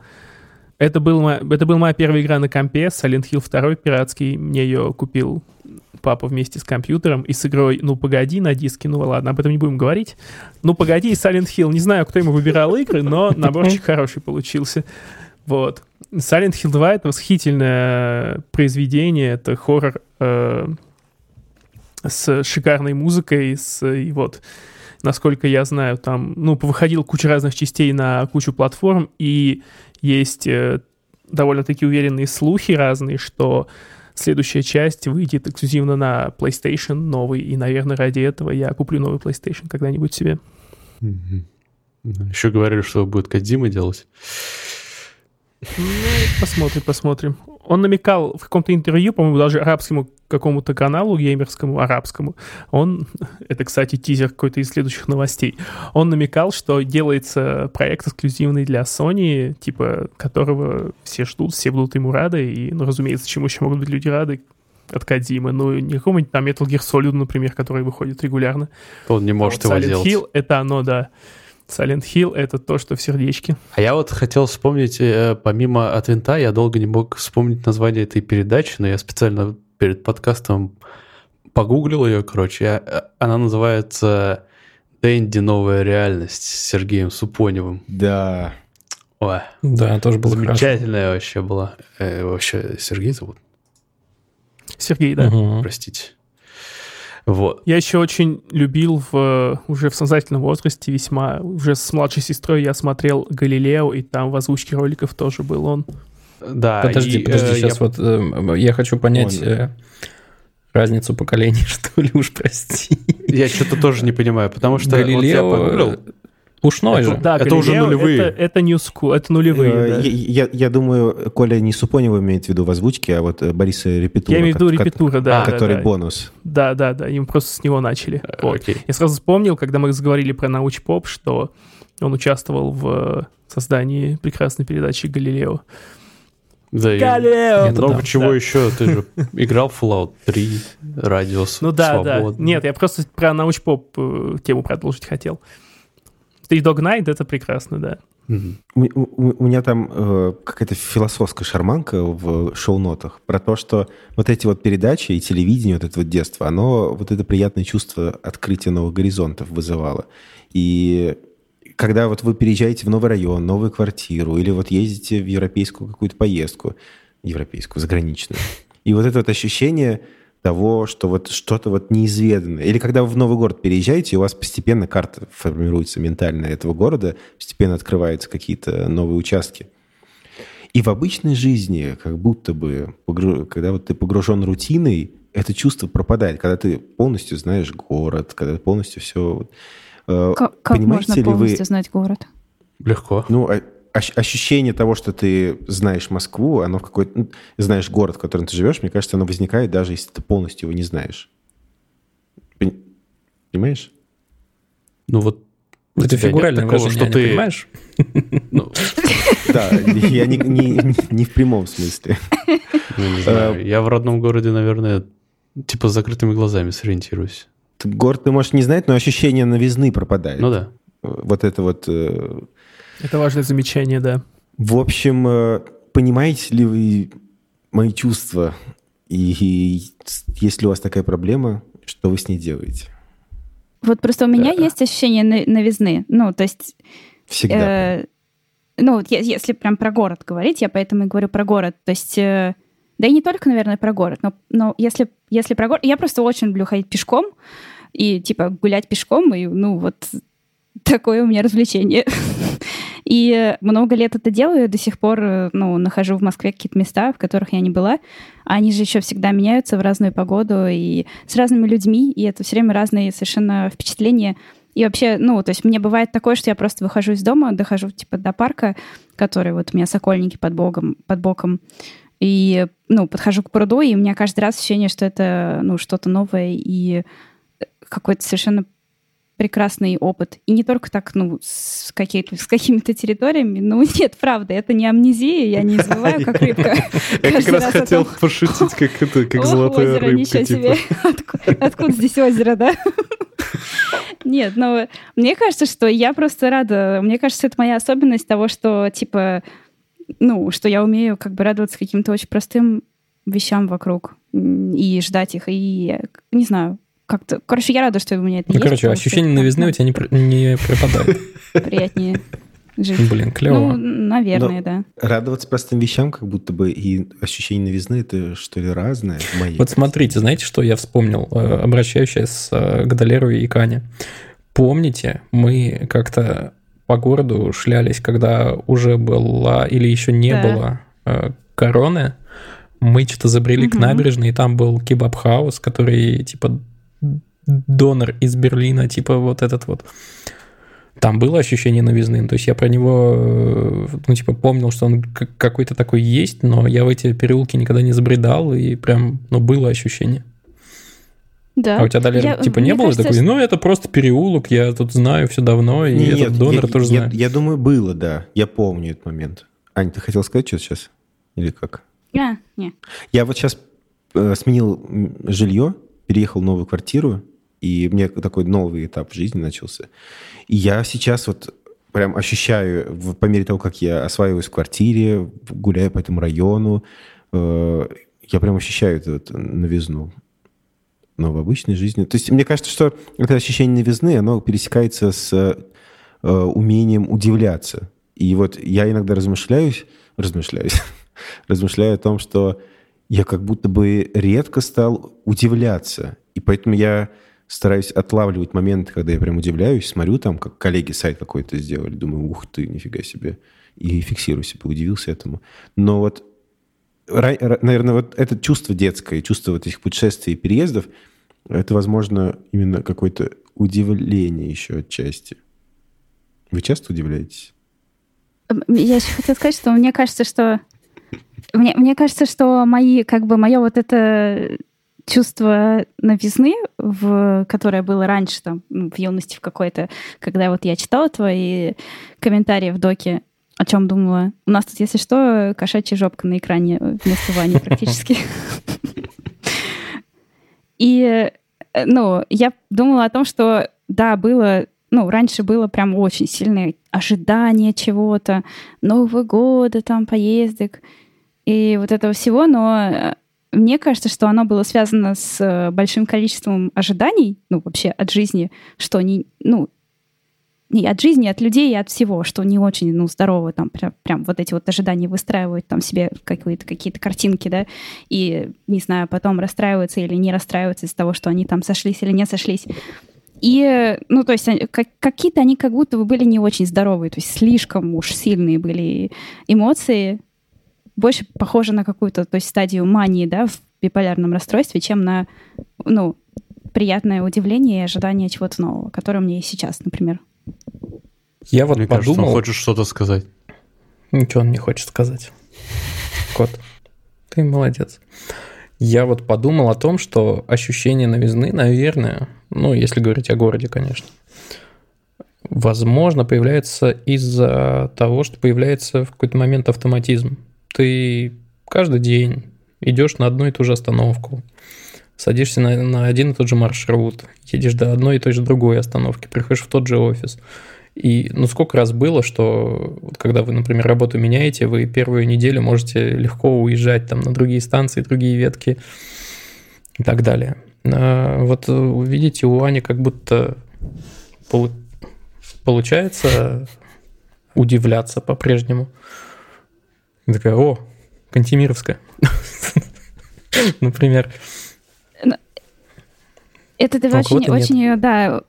Это, был, это была моя первая игра на компе, Silent Hill 2 пиратский. Мне ее купил папа вместе с компьютером и с игрой «Ну, погоди» на диске. Ну, ладно, об этом не будем говорить. «Ну, погоди» и Silent Hill. Не знаю, кто ему выбирал игры, но наборчик хороший получился. Вот. Silent Hill 2 — это восхитительное произведение. Это хоррор э, с шикарной музыкой, с, и вот, насколько я знаю, там, ну, выходил куча разных частей на кучу платформ, и есть э, довольно-таки уверенные слухи разные, что следующая часть выйдет эксклюзивно на PlayStation новый, и, наверное, ради этого я куплю новый PlayStation когда-нибудь себе. Еще говорили, что будет Кадзима делать. Ну, посмотрим, посмотрим. Он намекал в каком-то интервью, по-моему, даже арабскому какому-то каналу геймерскому, арабскому. Он, это, кстати, тизер какой-то из следующих новостей. Он намекал, что делается проект эксклюзивный для Sony, типа, которого все ждут, все будут ему рады. И, ну, разумеется, чему еще могут быть люди рады от Кадзимы. Ну, не какому-нибудь там Metal Gear Solid, например, который выходит регулярно. Он не может А вот его Silent делать. Hill — это оно, да. Silent Hill — это то, что в сердечке. А я вот хотел вспомнить, э, помимо от винта, я долго не мог вспомнить название этой передачи, но я специально перед подкастом погуглил ее, короче. Я- э, Она называется «Дэнди. Новая реальность» с Сергеем Супоневым. Да. Ой, Да, тоже было замечательная вообще была. Э, вообще Сергей зовут? Сергей, да. Мгм. Простите. Вот. Я еще очень любил в, уже в сознательном возрасте весьма, уже с младшей сестрой я смотрел «Галилео», и там в озвучке роликов тоже был он. Да, Подожди, и, подожди, э, сейчас я- вот э, я хочу понять Он- э, разницу поколений, что ли, уж прости. Я что-то тоже не понимаю, потому что вот я Галилео, погуглил. Э, Пушной Это- же. Да, Это уже нулевые. Это, это New School, это нулевые, Э, да. я, я- я думаю, Коля не Супонева имеет в виду в озвучке, а вот э, Бориса Репетура. Я имею в виду репетура, да. да, Который да. бонус. Да, да, да, им просто с него начали. Э, Вот. Окей. Я сразу вспомнил, когда мы заговорили про научпоп, что он участвовал в создании прекрасной передачи «Галилео». Да, и Галилео! Это много да. чего Да. еще. Ты же играл в Fallout 3, Радиус, Ну да, да. Свобода. Нет, я просто про научпоп э, тему продолжить хотел. Three Dog Night — это прекрасно, да. У, у- у меня там э, какая-то философская шарманка в шоу-нотах про то, что вот эти вот передачи и телевидение, вот это вот детство, оно вот это приятное чувство открытия новых горизонтов вызывало. И когда вот вы переезжаете в новый район, новую квартиру, или вот ездите в европейскую какую-то поездку, европейскую, заграничную, и вот это вот ощущение того, что вот что-то вот неизведанное. Или когда вы в новый город переезжаете, и у вас постепенно карта формируется ментальная этого города, постепенно открываются какие-то новые участки. И в обычной жизни, как будто бы, когда вот ты погружен рутиной, это чувство пропадает, когда ты полностью знаешь город, когда ты полностью все... Как, как Понимаете можно ли вы- полностью знать город? Легко. Ну, а- ощущение того, что ты знаешь Москву, оно в какой-то... ну, знаешь город, в котором ты живешь, мне кажется, оно возникает даже если ты полностью его не знаешь. Пон- Понимаешь? Ну вот Это фигуральное такого, что ты... понимаешь? ну, Да, я не, в прямом смысле. ну, знаю, я в родном городе, наверное, типа с закрытыми глазами сориентируюсь. Город ты можешь не знать, но ощущение новизны пропадает. Ну да. Вот это вот... Это важное замечание, да. В общем, э, понимаете ли вы мои чувства? И, и есть ли у вас такая проблема, что вы с ней делаете? Вот просто у меня Да. есть ощущение но- новизны. Ну, то есть Всегда. Э, ну, вот если прям про город говорить, я поэтому и говорю про город. То есть, э, да и не только, наверное, про город, но, но если, если про город... Я просто очень люблю ходить пешком и, типа, гулять пешком, и, ну, вот такое у меня развлечение. И много лет это делаю, до сих пор, э, ну, нахожу в Москве какие-то места, в которых я не была. Они же еще всегда меняются в разную погоду и с разными людьми, и это все время разные совершенно впечатления. И вообще, ну, то есть мне бывает такое, что я просто выхожу из дома, дохожу, типа, до парка, который вот у меня сокольники под, богом, под боком, и, ну, подхожу к пруду, и у меня каждый раз ощущение, что это, ну, что-то новое и какой-то совершенно прекрасный опыт. И не только так, ну, с, какие-то, с какими-то территориями. Ну, нет, правда, это не амнезия, я не забываю, как рыбка. Я как раз хотел пошутить, как это, как золотая рыбка, ничего типа. себе. Отку- Откуда здесь озеро, да? Нет, ну, мне кажется, что я просто рада. Мне кажется, это моя особенность того, что, типа, ну, что я умею как бы радоваться каким-то очень простым вещам вокруг и ждать их, и, не знаю, как-то... Короче, я рада, что у меня это Ну, есть. короче, что ощущение это новизны у тебя не, не пропадает. приятнее жить. Блин, Ну, клево. наверное, да. Радоваться простым вещам, как будто бы и ощущение новизны, это что ли разное моей? Вот смотрите, знаете, что я вспомнил, э, обращаясь э, к Долеру и Кане? Помните, мы как-то по городу шлялись, когда уже была или еще не Да. было э, короны, мы что-то забрели к Мгм. набережной, и там был kebab house, который типа донер из Берлина, типа вот этот вот. Там было ощущение новизны, то есть я про него, э, ну, типа, помнил, что он какой-то такой есть, но я в эти переулки никогда не забредал, и прям, ну, было ощущение. Да. А у тебя, Далер, Я- типа, не было кажется, такой, ну, это просто переулок, я тут знаю все давно, и Не, этот нет, донор я, тоже я- знаю. я думаю, было, да. Я помню этот момент. Ань, ты хотел сказать что-то сейчас? Или как? А, не. Я вот сейчас э, сменил жилье, переехал в новую квартиру, и мне такой новый этап в жизни начался. И я сейчас вот прям ощущаю, по мере того, как я осваиваюсь в квартире, гуляю по этому району, э, я прям ощущаю эту вот новизну. Но в обычной жизни... То есть мне кажется, что это ощущение новизны, оно пересекается с э, умением удивляться. И вот я иногда размышляюсь, размышляюсь, размышляю о том, что я как будто бы редко стал удивляться. И поэтому я стараюсь отлавливать моменты, когда я прям удивляюсь, смотрю там, как коллеги сайт какой-то сделали, думаю, ух ты, нифига себе. И фиксирую себя, удивился этому. Но вот, наверное, вот это чувство детское, чувство вот этих путешествий и переездов, это, возможно, именно какое-то удивление еще отчасти. Вы часто удивляетесь? Я еще хотела сказать, что мне кажется, что мне, мне кажется, что мои, как бы, мое вот это чувство новизны, в, которое было раньше, там, ну, в юности в какой-то, когда вот я читала твои комментарии в доке, о чем думала. У нас тут, если что, кошачья жопка на экране вместо Вани практически. И, ну, я думала о том, что, да, было ну, раньше было прям очень сильное ожидание чего-то, Нового года, там, поездок и вот этого всего, но э, мне кажется, что оно было связано с э, большим количеством ожиданий, ну, вообще от жизни, что не, ну, не от жизни, от людей и от всего, что не очень, ну, здорово, там, прям, прям вот эти вот ожидания выстраивают там себе какие-то какие-то картинки, да, и, не знаю, потом расстраиваются или не расстраиваются из-за того, что они там сошлись или не сошлись. И, ну, то есть как, какие-то они как будто бы были не очень здоровые, то есть слишком уж сильные были эмоции, больше похоже на какую-то, то есть стадию мании, да, в биполярном расстройстве, чем на, ну, приятное удивление и ожидание чего-то нового, которое у меня есть сейчас, например. Я вот Мне подумал... кажется, он хочет что-то сказать. Ничего он не хочет сказать. Кот, ты молодец. Я вот подумал о том, что ощущение новизны, наверное, ну, если говорить о городе, конечно, возможно, появляется из-за того, что появляется в какой-то момент автоматизм. Ты каждый день идешь на одну и ту же остановку, садишься на, на один и тот же маршрут, едешь до одной и той же другой остановки, приходишь в тот же офис. И ну сколько раз было, что вот когда вы, например, работу меняете, вы первую неделю можете легко уезжать там на другие станции, другие ветки и так далее. А вот видите, у Ани как будто получается удивляться по-прежнему. Такая, о, Кантемировская. Например. Это ты очень, очень, да,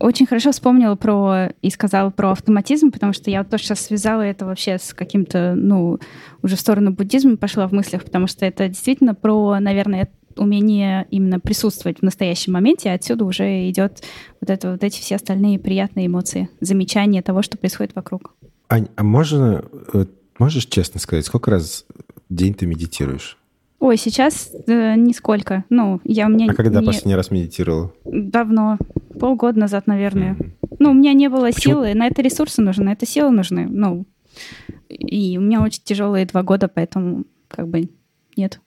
очень хорошо вспомнила про и сказала про автоматизм, потому что я вот тоже сейчас связала это вообще с каким-то, ну, уже в сторону буддизма пошла в мыслях, потому что это действительно про, наверное, умение именно присутствовать в настоящем моменте, и отсюда уже идет вот, это, вот эти все остальные приятные эмоции, замечания того, что происходит вокруг. Ань, а можно, э, можешь честно сказать, сколько раз в день ты медитируешь? Ой, сейчас э, нисколько. Ну, я у меня... А когда не... последний раз медитировала? Давно. Полгода назад, наверное. Mm-hmm. Ну, у меня не было Почему? силы. На это ресурсы нужны, на это силы нужны. Ну, и у меня очень тяжелые два года, поэтому как бы нет.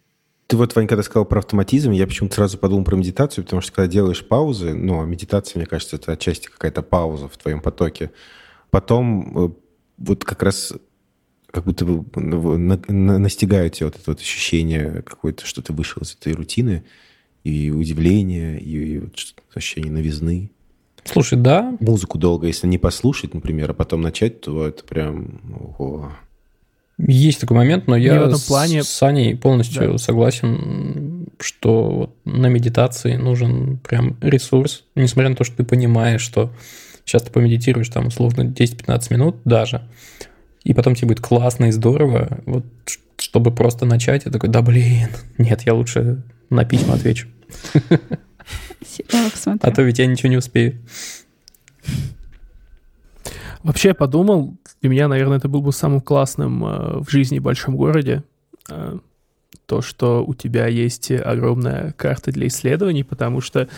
Ты вот, Вань, когда сказал про автоматизм, я почему-то сразу подумал про медитацию, потому что когда делаешь паузы, ну, а медитация, мне кажется, это отчасти какая-то пауза в твоем потоке. Потом э, вот как раз как будто бы настигают тебя вот это вот ощущение какое-то, что ты вышел из этой рутины, и удивление, и, и вот ощущение новизны. Слушай, да. Музыку долго, если не послушать, например, а потом начать, то это прям... Ого. Есть такой момент, но я в этом плане... с Саней полностью да. согласен, что вот на медитации нужен прям ресурс, несмотря на то, что ты понимаешь, что сейчас ты помедитируешь там условно 10-15 минут даже, и потом тебе будет классно и здорово, вот чтобы просто начать, я такой, да блин, нет, я лучше на письма отвечу. А то ведь я ничего не успею. Вообще я подумал, для меня, наверное, это был бы самым классным э, в жизни в большом городе. Э, то, что у тебя есть огромная карта для исследований, потому что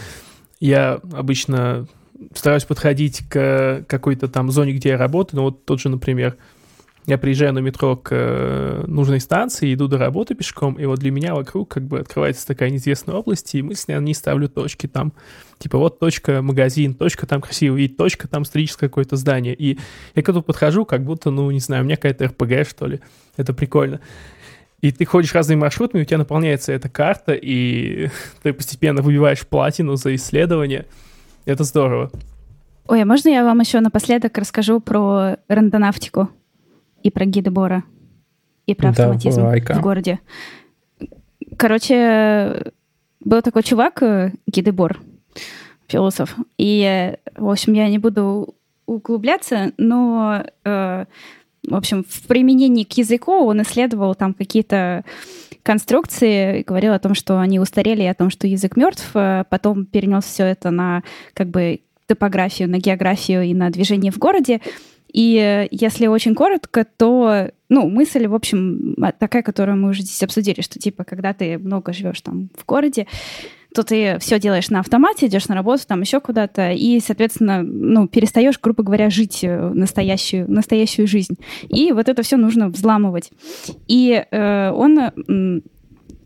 я обычно стараюсь подходить к какой-то там зоне, где я работаю. Ну вот тот же, например, я приезжаю на метро к э, нужной станции, иду до работы пешком, и вот для меня вокруг как бы открывается такая неизвестная область, и мысленно не ставлю точки там. Типа вот точка магазин, точка там красиво видеть, точка там историческое какое-то здание. И я к этому подхожу, как будто, ну, не знаю, у меня какая-то РПГ, что ли. Это прикольно. И ты ходишь разными маршрутами, у тебя наполняется эта карта, и ты постепенно выбиваешь платину за исследование. Это здорово. Ой, а можно я вам еще напоследок расскажу про рандонавтику? И про гиды Бора, и про автоматизм Давай-ка. в городе. Короче, был такой чувак, э, гиды Бор, философ. И, в общем, я не буду углубляться, но, э, в общем, в применении к языку он исследовал там какие-то конструкции, и говорил о том, что они устарели, о том, что язык мертв. Э, потом перенес все это на как бы топографию, на географию и на движение в городе. И э, если очень коротко, то, ну, мысль, в общем, такая, которую мы уже здесь обсудили, что, типа, когда ты много живешь там в городе, то ты все делаешь на автомате, идешь на работу, там еще куда-то, и, соответственно, ну, перестаешь, грубо говоря, жить э, настоящую, настоящую жизнь. И вот это все нужно взламывать. И э, он,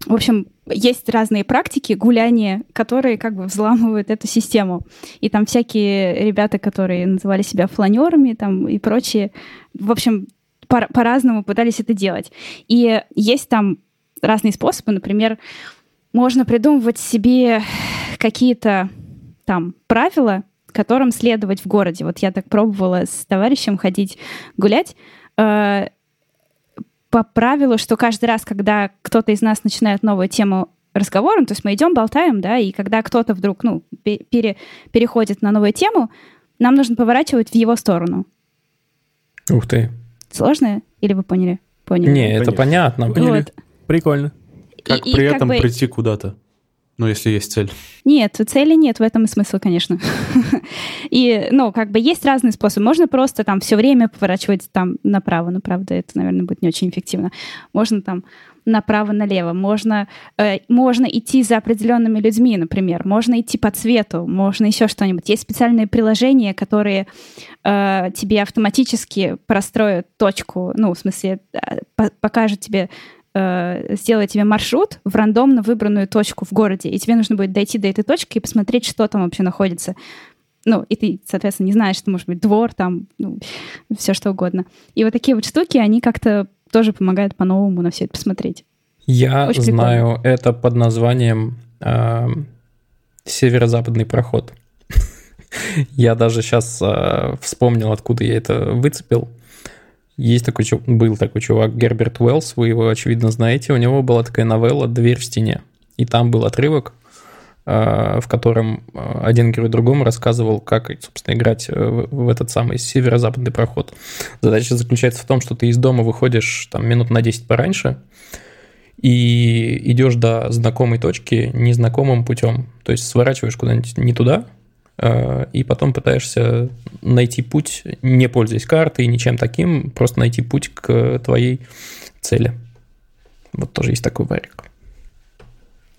в общем, есть разные практики гуляния, которые как бы взламывают эту систему. И там всякие ребята, которые называли себя фланерами там и прочие, в общем, по- по-разному пытались это делать. И есть там разные способы, например, можно придумывать себе какие-то там правила, которым следовать в городе. Вот я так пробовала с товарищем ходить гулять э, по правилу, что каждый раз, когда кто-то из нас начинает новую тему разговора, то есть мы идем, болтаем, да, и когда кто-то вдруг, ну, пере, переходит на новую тему, нам нужно поворачивать в его сторону. Ух ты. Сложно? Или вы поняли? Поняли. Не, это понятно. Поняли. Вот. Прикольно. Как и, при и, этом как бы... прийти куда-то? Ну, если есть цель. Нет, цели нет, в этом и смысл, конечно. и, ну, как бы есть разные способы. Можно просто там все время поворачивать там направо, но, правда, это, наверное, будет не очень эффективно. Можно там направо-налево, можно, э, можно идти за определенными людьми, например, можно идти по цвету, можно еще что-нибудь. Есть специальные приложения, которые э, тебе автоматически простроят точку, ну, в смысле, э, покажут тебе э, сделать тебе маршрут в рандомно выбранную точку в городе, и тебе нужно будет дойти до этой точки и посмотреть, что там вообще находится. Ну, и ты, соответственно, не знаешь, что может быть двор, там, ну, все что угодно. И вот такие вот штуки, они как-то тоже помогают по-новому на все это посмотреть. Я Очень знаю прикольно. это под названием э, северо-западный проход. Я даже сейчас э, вспомнил, откуда я это выцепил. Есть такой, был такой чувак Герберт Уэллс, вы его, очевидно, знаете. У него была такая новелла «Дверь в стене». И там был отрывок, э, в котором э, один герой другому рассказывал, как, собственно, играть э, в этот самый северо-западный проход. Задача заключается в том, что ты из дома выходишь там минут на 10 пораньше, и идешь до знакомой точки незнакомым путем. То есть сворачиваешь куда-нибудь не туда, и потом пытаешься найти путь, не пользуясь картой, ничем таким, просто найти путь к твоей цели. Вот тоже есть такой варик.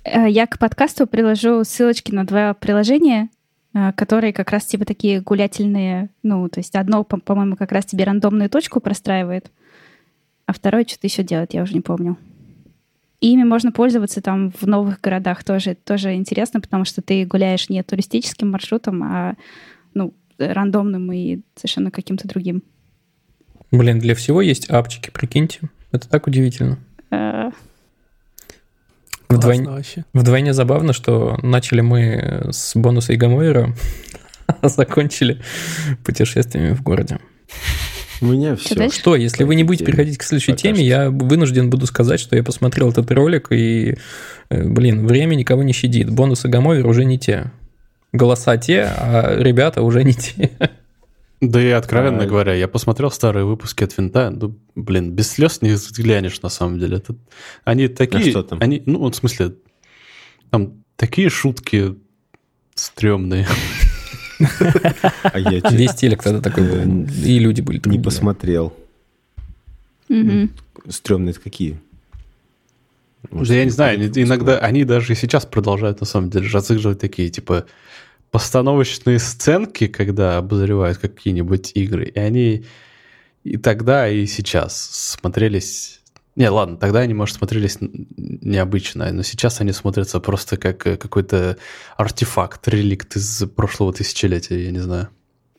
Э, я к подкасту приложу ссылочки на два приложения, э, которые как раз типа такие гулятельные, ну, то есть одно, по-моему, как раз тебе рандомную точку простраивает, а второе что-то еще делает, я уже не помню. И ими можно пользоваться там в новых городах тоже. тоже интересно, потому что ты гуляешь не туристическим маршрутом, а ну, рандомным и совершенно каким-то другим. Блин, для всего есть апчики, прикиньте. Это так удивительно. Э. Вдвойне, вдвойне забавно, что начали мы с бонуса Игомойера, а закончили путешествиями в городе. У меня все. Что, если вы не будете переходить к следующей Пока теме, я вынужден буду сказать, что я посмотрел этот ролик, и, э, блин, время никого не щадит. Бонусы Гамовер уже не те. Голоса те, а ребята уже не те. Да и откровенно а... говоря, я посмотрел старые выпуски от Винта, ну, блин, без слез не взглянешь на самом деле. Это, они такие... А что там? Они, ну, в смысле, там такие шутки стрёмные. А Весь телек тогда такой был. И люди были. Не посмотрел. Стремные какие? Да я не знаю, иногда они даже и сейчас продолжают на самом деле разыгрывать такие, типа, постановочные сценки, когда обозревают какие-нибудь игры, и они и тогда, и сейчас смотрелись не, ладно, тогда они, может, смотрелись необычно, но сейчас они смотрятся просто как э, какой-то артефакт, реликт из прошлого тысячелетия, я не знаю.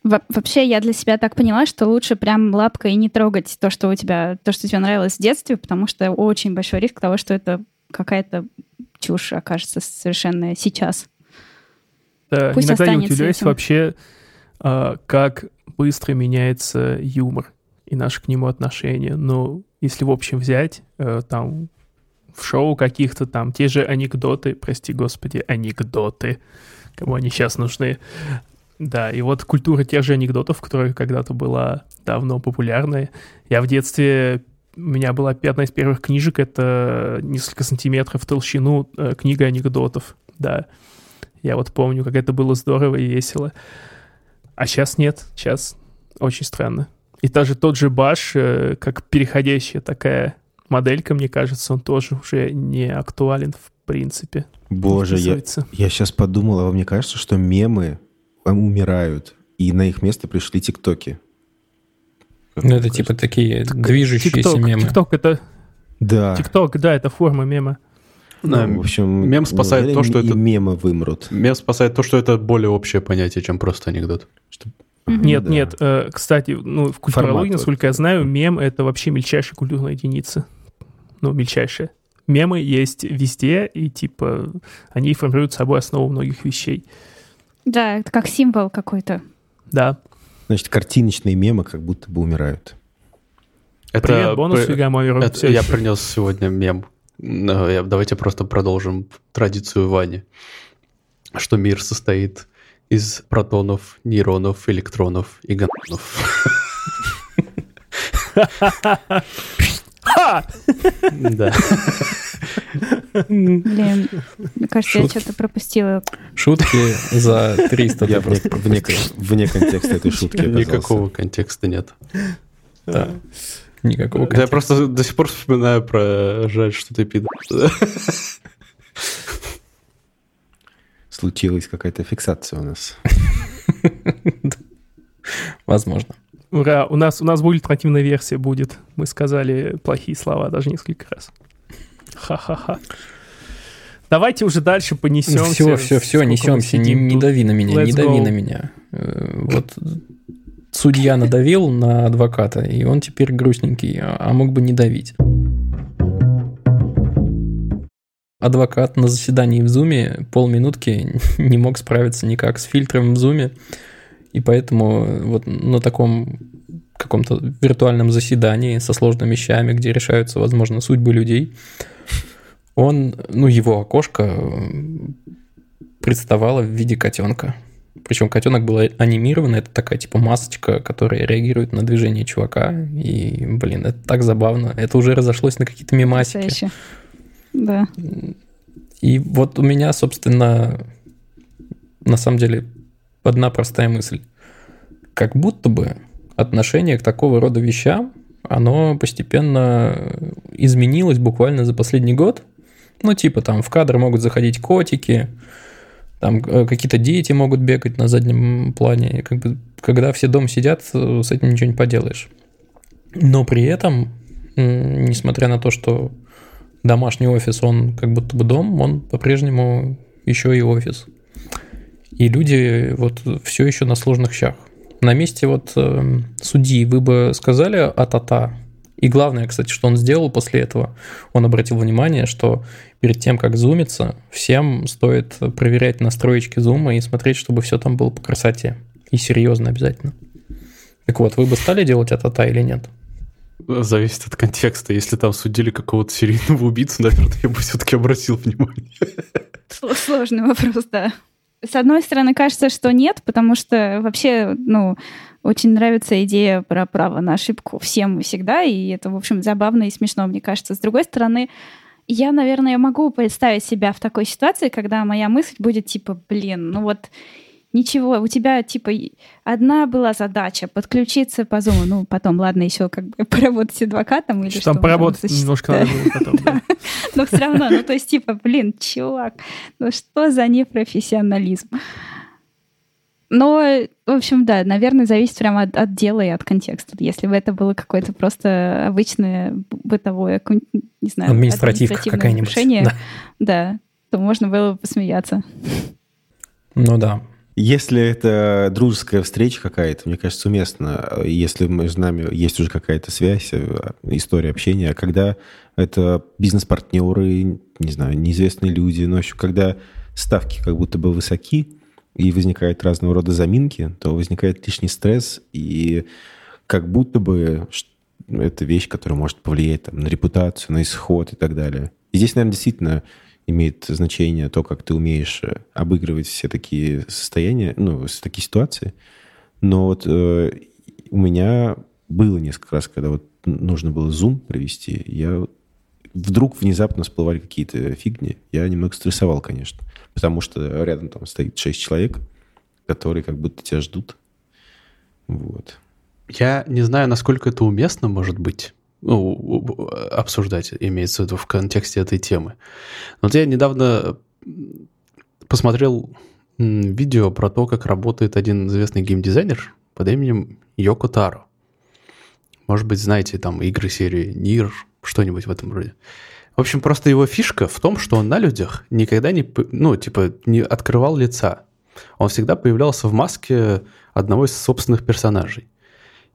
Во вообще, я для себя так поняла, что лучше прям лапкой не трогать то, что у тебя, то, что тебе нравилось в детстве, потому что очень большой риск того, что это какая-то чушь окажется совершенно сейчас. Да, Пусть иногда я удивляюсь этим. вообще, а, как быстро меняется юмор и наше к нему отношение. Но если в общем взять, э, там в шоу каких-то там те же анекдоты, прости господи, анекдоты, кому они сейчас нужны. Да, и вот культура тех же анекдотов, которая когда-то была давно популярной. Я в детстве у меня была одна из первых книжек, это несколько сантиметров в толщину э, книга анекдотов, да. Я вот помню, как это было здорово и весело. А сейчас нет, сейчас очень странно. И даже тот же Баш, э, как переходящая такая моделька, мне кажется, он тоже уже не актуален в принципе. Боже, я, я сейчас подумал, а вам не кажется, что мемы э, умирают, и на их место пришли тиктоки? Ну, вам это кажется? типа такие Так, движущиеся TikTok, мемы. TikTok это Да. TikTok, да, это форма мема. Да, Ну, в общем, мем спасает то, что это- мемы вымрут. Мем спасает то, что это более общее понятие, чем просто анекдот. Мгм. Нет, да. нет, э, кстати, ну, в культурологии, Формат насколько я знаю, мем — это вообще мельчайшая культурная единица. Ну, мельчайшая. Мемы есть везде, и, типа, они формируют собой основу многих вещей. Да, это как символ какой-то. Да. Значит, картиночные мемы как будто бы умирают. Это Привет, бонус при- Югамойру. это я принес сегодня мем. Я- Давайте просто продолжим традицию Вани. Что мир состоит из протонов, нейронов, электронов и гононов. Да. Блин, мне кажется, я что-то пропустила. Шутки за 300 Я просто вне- контекста этой шутки. Никакого контекста нет. Да. Никакого Да я контекста. просто до сих пор вспоминаю про жаль, что ты пидор. Случилась какая-то фиксация у нас. Возможно. Ура, у нас, у нас будет альтернативная версия будет. Мы сказали плохие слова даже несколько раз. Ха-ха-ха. Давайте уже дальше понесемся. Все, все, все, несемся. Не, не дави на меня, не Let's дави go. на меня. Э, Вот судья надавил на адвоката, и он теперь грустненький, а а мог бы не давить. Адвокат на заседании в Зуме полминутки не мог справиться никак с фильтром в Зуме, и поэтому вот на таком каком-то виртуальном заседании со сложными вещами, где решаются, возможно, судьбы людей, он, ну, его окошко э, представало в виде котенка. Причем котенок был анимирован, это такая типа масочка, которая реагирует на движение чувака. И, блин, это так забавно. Это уже разошлось на какие-то мемасики. Потрясающе. Да. И вот у меня, собственно, на самом деле одна простая мысль. Как будто бы отношение к такого рода вещам, оно постепенно изменилось буквально за последний год. Ну, типа там в кадр могут заходить котики, там э, какие-то дети могут бегать на заднем плане. Как бы, когда все дома сидят, э, с этим ничего не поделаешь. Но при этом, несмотря на то, что домашний офис, он как будто бы дом, он по-прежнему еще и офис. И люди вот все еще на сложных щах. На месте вот э, судьи вы бы сказали а-та-та. И главное, кстати, что он сделал после этого, он обратил внимание, что перед тем, как зумиться, всем стоит проверять настроечки зума и смотреть, чтобы все там было по красоте. И серьезно обязательно. Так вот, вы бы стали делать а-та-та или нет? Зависит от контекста. Если там судили какого-то серийного убийцу, наверное, я бы все-таки обратил внимание. Сл- Сложный вопрос, да. С одной стороны, кажется, что нет, потому что вообще, ну, очень нравится идея про право на ошибку всем и всегда, и это, в общем, забавно и смешно, мне кажется. С другой стороны, я, наверное, могу представить себя в такой ситуации, когда моя мысль будет типа, блин, ну вот ничего, у тебя типа одна была задача подключиться по Zoom, ну потом, ладно, еще как бы поработать с адвокатом или что там поработать можно немножко засчитать. надо было потом. да. Но все равно, ну то есть типа, блин, чувак, ну что за непрофессионализм? Но, в общем, да, наверное, зависит прямо от, от дела и от контекста. Если бы это было какое-то просто обычное бытовое, не знаю, административное какая-нибудь. нарушение, Да. да, то можно было бы посмеяться. Ну да. Если это дружеская встреча какая-то, мне кажется, уместно, если между нами есть уже какая-то связь, э, история общения, когда это бизнес-партнеры, не знаю, неизвестные люди, но еще когда ставки как будто бы высоки, и возникают разного рода заминки, то возникает лишний стресс, и как будто бы это вещь, которая может повлиять там, на репутацию, на исход и так далее. И здесь, наверное, действительно имеет значение то, как ты умеешь э, обыгрывать все такие состояния, ну, с- такие ситуации. Но вот э, у меня было несколько раз, когда вот нужно было зум провести, я вдруг внезапно всплывали какие-то фигни. Я немного стрессовал, конечно. Потому что рядом там стоит шесть человек, которые как будто тебя ждут. Вот. Я не знаю, насколько это уместно может быть ну, обсуждать, имеется в виду в контексте этой темы. Вот я недавно посмотрел видео про то, как работает один известный геймдизайнер под именем Йоко Таро. Может быть, знаете, там игры серии Нир, что-нибудь в этом роде. В общем, просто его фишка в том, что он на людях никогда не, ну, типа, не открывал лица. Он всегда появлялся в маске одного из собственных персонажей.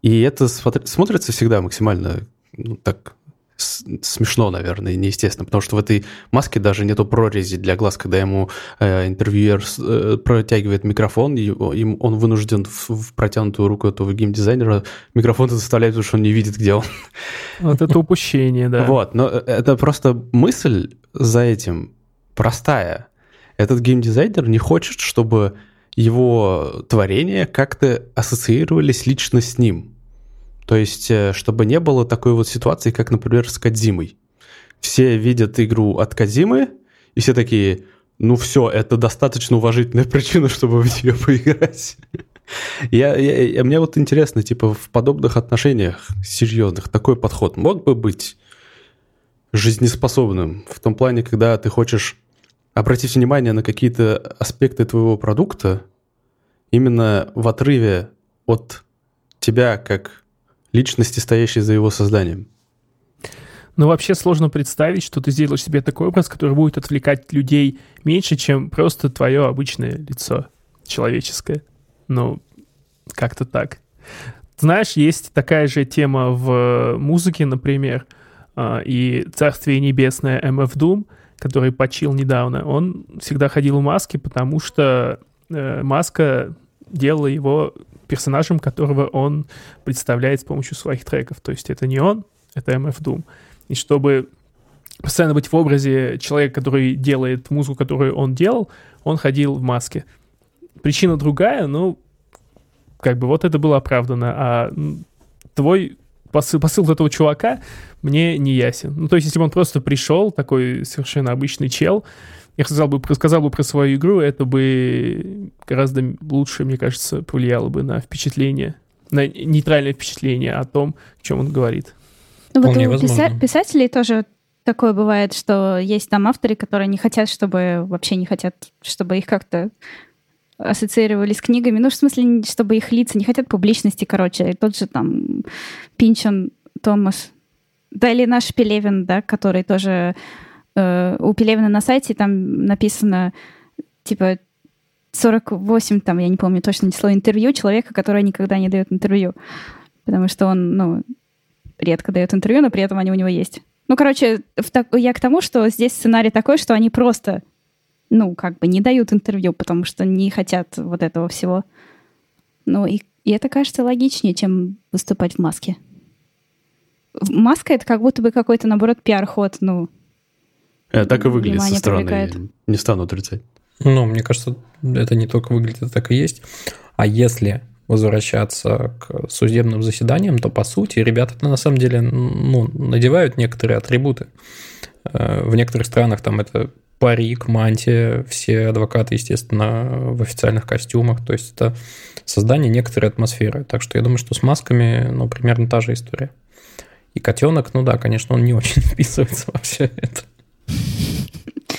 И это смотрится всегда максимально ну, так смешно, наверное, неестественно, потому что в этой маске даже нету прорези для глаз, когда ему э, интервьюер э, протягивает микрофон, и им, он вынужден в, в протянутую руку этого геймдизайнера микрофон заставляет, потому что он не видит, где он. Вот это упущение, да. Вот, но это просто мысль за этим простая. Этот геймдизайнер не хочет, чтобы его творения как-то ассоциировались лично с ним. То есть, э, чтобы не было такой вот ситуации, как, например, с Кадзимой. Все видят игру от Кадзимы, и все такие, ну все, это достаточно уважительная причина, чтобы в нее поиграть. Я, я, мне вот интересно, типа, в подобных отношениях серьезных такой подход мог бы быть жизнеспособным в том плане, когда ты хочешь обратить внимание на какие-то аспекты твоего продукта именно в отрыве от тебя как личности, стоящей за его созданием. Ну, вообще сложно представить, что ты сделаешь себе такой образ, который будет отвлекать людей меньше, чем просто твое обычное лицо человеческое. Ну, как-то так. Знаешь, есть такая же тема в музыке, например, а, и «Царствие небесное» MF Doom, который почил недавно, он всегда ходил в маске, потому что э, маска делала его персонажем, которого он представляет с помощью своих треков. То есть это не он, это MF Doom. И чтобы постоянно быть в образе человека, который делает музыку, которую он делал, он ходил в маске. Причина другая, ну, как бы вот это было оправдано. А твой посыл, посыл этого чувака мне не ясен. Ну, то есть, если бы он просто пришел, такой совершенно обычный чел, я сказал бы, сказал бы про свою игру, это бы гораздо лучше, мне кажется, повлияло бы на впечатление, на нейтральное впечатление о том, о чем он говорит. Ну, вот у писа- писателей тоже такое бывает, что есть там авторы, которые не хотят, чтобы вообще не хотят, чтобы их как-то ассоциировали с книгами. Ну, в смысле, чтобы их лица не хотят публичности, короче. Тот же там Пинчон Томас. Да, или наш Пелевин, да, который тоже э, у Пелевина на сайте там написано, типа, 48, там, я не помню точно число интервью человека, который никогда не дает интервью. Потому что он, ну, редко дает интервью, но при этом они у него есть. Ну, короче, так, я к тому, что здесь сценарий такой, что они просто, ну, как бы не дают интервью, потому что не хотят вот этого всего. Ну, и, и это кажется логичнее, чем выступать в маске. Маска — это как будто бы какой-то, наоборот, пиар-ход, ну, так и выглядит со стороны, привлекает. не стану отрицать. Ну, мне кажется, это не только выглядит, это так и есть. А если возвращаться к судебным заседаниям, то, по сути, ребята на самом деле ну, надевают некоторые атрибуты. Э, в некоторых странах там это парик, мантия, все адвокаты, естественно, в официальных костюмах. То есть это создание некоторой атмосферы. Так что я думаю, что с масками, ну, примерно та же история. И котенок, ну да, конечно, он не очень вписывается во все это.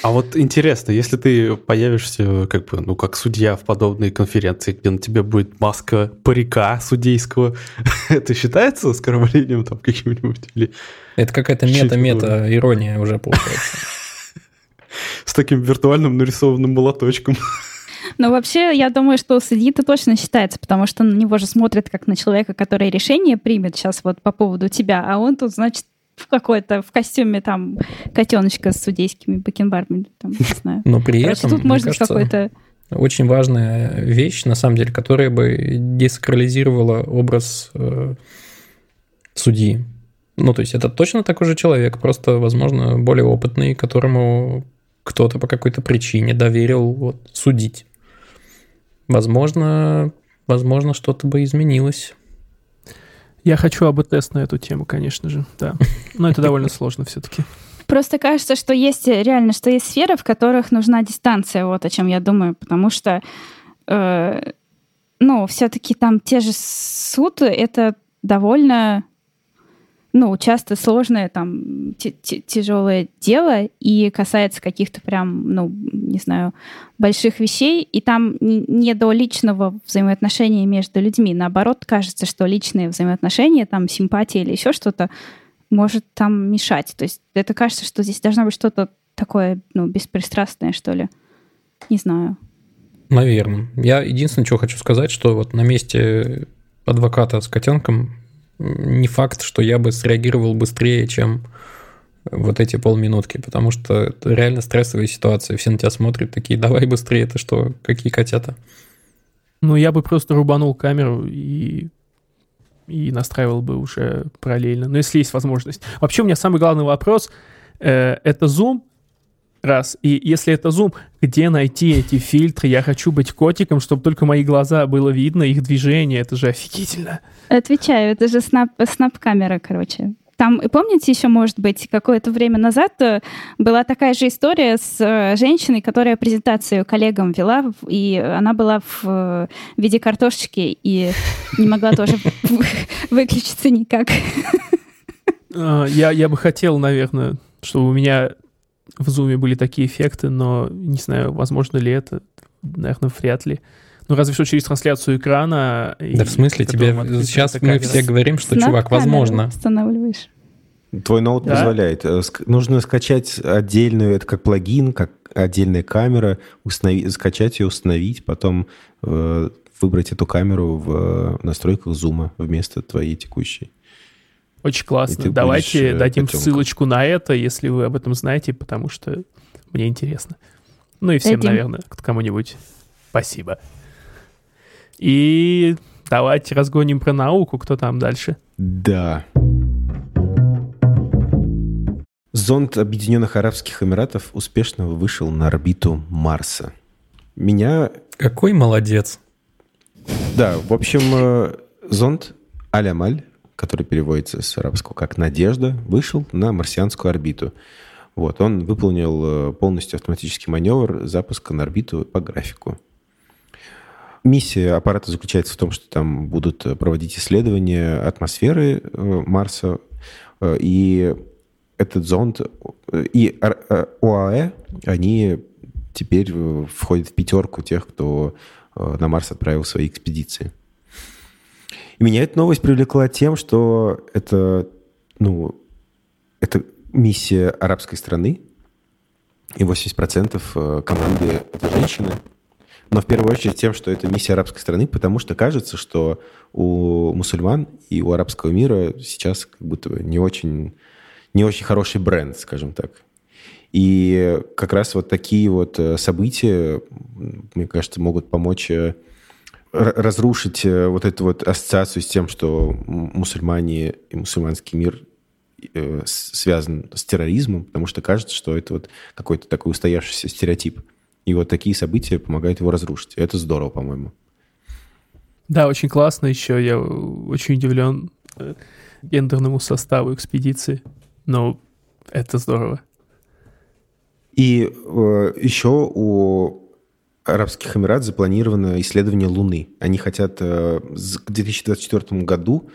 А вот интересно, если ты появишься как бы, ну, как судья в подобной конференции, где на тебе будет маска парика судейского, это считается оскорблением там каким-нибудь? Или... Это какая-то мета-мета ирония уже получается. С таким виртуальным нарисованным молоточком. Ну, вообще, я думаю, что судьи это точно считается, потому что на него же смотрят как на человека, который решение примет сейчас вот по поводу тебя, а он тут, значит, в какой-то в костюме там котеночка с судейскими бакенбарами, там, не знаю. Но при Короче, этом, тут можно какой-то очень важная вещь, на самом деле, которая бы десакрализировала образ э, судьи. Ну, то есть это точно такой же человек, просто, возможно, более опытный, которому кто-то по какой-то причине доверил вот, судить. Возможно, возможно, что-то бы изменилось. Я хочу АБ-тест на эту тему, конечно же, да. Но это довольно сложно все-таки. Просто кажется, что есть реально, что есть сферы, в которых нужна дистанция, вот о чем я думаю, потому что, э, ну, все-таки там те же суд, это довольно ну, часто сложное, там, тяжелое дело и касается каких-то прям, ну, не знаю, больших вещей, и там не до личного взаимоотношения между людьми. Наоборот, кажется, что личные взаимоотношения, там, симпатия или еще что-то может там мешать. То есть это кажется, что здесь должно быть что-то такое, ну, беспристрастное, что ли. Не знаю. Наверное. Я единственное, что хочу сказать, что вот на месте адвоката с котенком не факт, что я бы среагировал быстрее, чем вот эти полминутки, потому что это реально стрессовая ситуация. Все на тебя смотрят такие, давай быстрее, это что, какие котята? Ну, я бы просто рубанул камеру и, и настраивал бы уже параллельно, ну, если есть возможность. Вообще у меня самый главный вопрос э, это Zoom, раз. И если это зум, где найти эти фильтры? Я хочу быть котиком, чтобы только мои глаза было видно, их движение. Это же офигительно. Отвечаю, это же снап, снап-камера, короче. Там, и помните, еще, может быть, какое-то время назад э, была такая же история с э, женщиной, которая презентацию коллегам вела, и она была в э, виде картошечки и не могла тоже выключиться никак. А, я, я бы хотел, наверное, чтобы у меня в зуме были такие эффекты, но не знаю, возможно ли это, наверное, вряд ли. Ну, разве что через трансляцию экрана. Да в смысле, тебе сейчас мы все говорим, что, чувак, возможно. Устанавливаешь. Твой ноут да? позволяет. Э, нужно скачать отдельную, это как плагин, как отдельная камера, установить, скачать ее, установить, потом э, выбрать эту камеру в настройках зума вместо твоей текущей. Очень классно. Давайте будешь, дадим котенка. ссылочку на это, если вы об этом знаете, потому что мне интересно. Ну и всем, дадим. наверное, кому-нибудь спасибо. И давайте разгоним про науку. Кто там дальше? Да. Зонд Объединенных Арабских Эмиратов успешно вышел на орбиту Марса. Меня... Какой молодец. Да, в общем, э, зонд Алямаль который переводится с арабского как «надежда», вышел на марсианскую орбиту. Вот, он выполнил э, полностью автоматический маневр запуска на орбиту по графику. Миссия аппарата заключается в том, что там будут проводить исследования атмосферы э, Марса, э, и этот зонд и ОАЭ, они теперь входят в пятерку тех, кто на Марс отправил свои экспедиции. И меня эта новость привлекла тем, что это, ну, это миссия арабской страны, и 80% э, команды — это женщины. Но в первую очередь тем, что это миссия арабской страны, потому что кажется, что у мусульман и у арабского мира сейчас как будто бы не очень, не очень хороший бренд, скажем так. И как раз вот такие вот э, события, мне кажется, могут помочь э, разрушить э, вот эту вот ассоциацию с тем, что мусульмане и мусульманский мир э, связан с терроризмом, потому что кажется, что это вот какой-то такой устоявшийся стереотип. И вот такие события помогают его разрушить. И это здорово, по-моему. Да, очень классно еще. Я очень удивлен э, гендерному составу экспедиции. Но это здорово. И э, еще у Арабских Эмират запланировано исследование Луны. Они хотят э, к 2024 году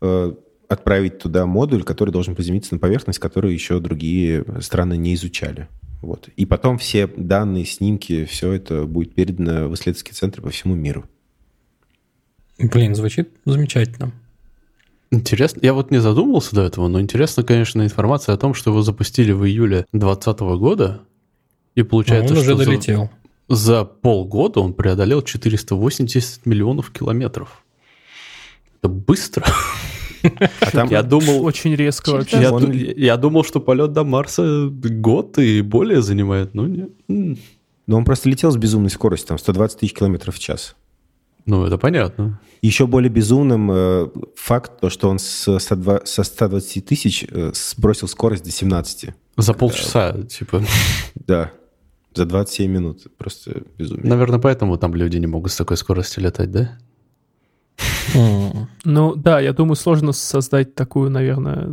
э, отправить туда модуль, который должен приземлиться на поверхность, которую еще другие страны не изучали. Вот. И потом все данные, снимки, все это будет передано в исследовательские центры по всему миру. Блин, звучит замечательно. Интересно. Я вот не задумывался до этого, но интересно, конечно, информация о том, что его запустили в июле 2020 года. И получается, а он уже что долетел. За полгода он преодолел 480 миллионов километров. Это быстро. А там я думал, очень резко вообще. Я, он... я думал, что полет до Марса год и более занимает, но нет. Но он просто летел с безумной скоростью, там 120 тысяч километров в час. Ну, это понятно. Еще более безумным э, факт, то, что он с, со, со 120 тысяч э, сбросил скорость до 17. За полчаса, типа. Да. За 27 минут. Просто безумие. Наверное, поэтому там люди не могут с такой скоростью летать, да? Ну да, я думаю, сложно создать такую, наверное,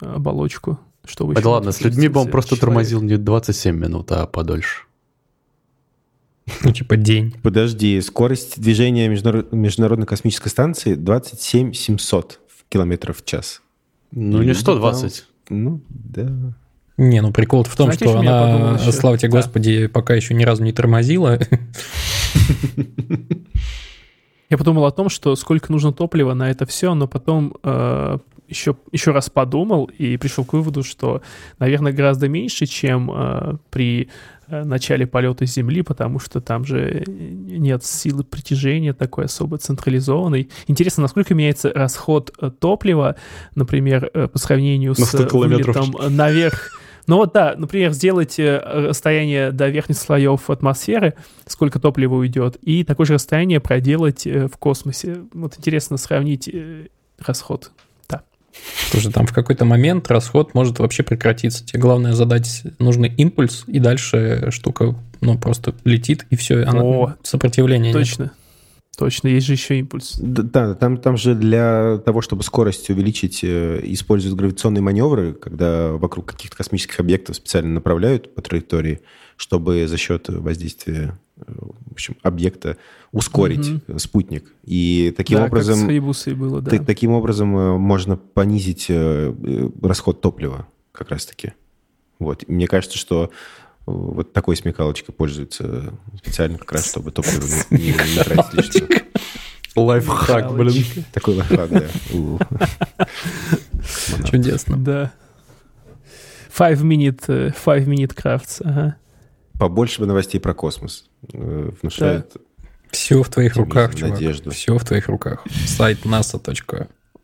оболочку. Чтобы это ладно, с людьми бы он просто человек. тормозил не 27 минут, а подольше. Ну, типа день. Подожди, скорость движения Международной космической станции 27 700 километров в час. Ну, не 120. Ну, да. Не, ну прикол в том, Знаете, что она, подумал слава тебе Да. Господи, пока еще ни разу не тормозила. Я подумал о том, что сколько нужно топлива на это все, но потом э, еще, еще раз подумал и пришел к выводу, что, наверное, гораздо меньше, чем э, при э, начале полета с Земли, потому что там же нет силы притяжения такой особо централизованной. Интересно, насколько меняется расход э, топлива, например, э, по сравнению На с 100 километров. вылетом наверх. Ну вот да, например, сделайте э, расстояние до верхних слоев атмосферы, сколько топлива уйдет, и такое же расстояние проделать э, в космосе. Вот интересно сравнить э, расход. Слушай, там в какой-то момент расход может вообще прекратиться. Тебе главное задать нужный импульс, и дальше штука ну, просто летит, и все, она О, сопротивления нет. Точно. Есть же еще импульс. Да, там, там же для того, чтобы скорость увеличить, э, используют гравитационные маневры, когда вокруг каких-то космических объектов специально направляют по траектории, чтобы за счет воздействия э, в общем, объекта ускорить э, спутник. И таким да, образом... как с было, да. Та- Таким образом э, можно понизить расход топлива как раз-таки. Вот. И Мне кажется, что вот такой смекалочкой пользуются специально как раз, чтобы топливо не, не- не тратить лишнего. Лайфхак, блин. Такой лайфхак, да. Чудесно. Да. Five minute, э, five minute crafts, ага. Побольше бы новостей про космос. Э, Внушает. Все в твоих руках, чувак. надежду. Все в твоих руках. Сайт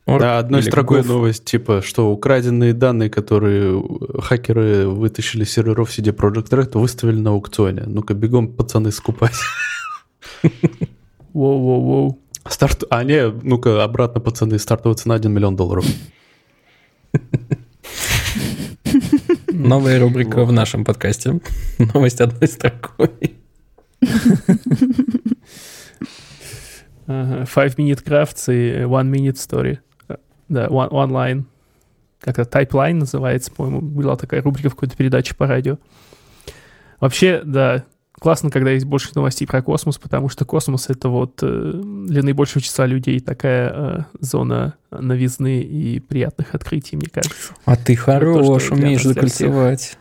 Да, одной строкой gov. новость, типа, что украденные данные, которые э, хакеры вытащили с серверов CD Projekt Red, выставили на аукционе. Ну-ка, бегом, пацаны, скупать. Воу-воу-воу. Старт... А, не, ну-ка, обратно, пацаны, стартовая цена 1 миллион долларов. Новая рубрика в нашем подкасте. Новость одной строкой. Five minute crafts и one minute story. Да, one, one line. Как-то Typeline называется, по-моему, была такая рубрика в какой-то передаче по радио. Вообще, да, классно, когда есть больше новостей про космос, потому что космос — это вот э, для наибольшего числа людей такая э, зона новизны и приятных открытий, мне кажется. А ты хорош, умеешь всех.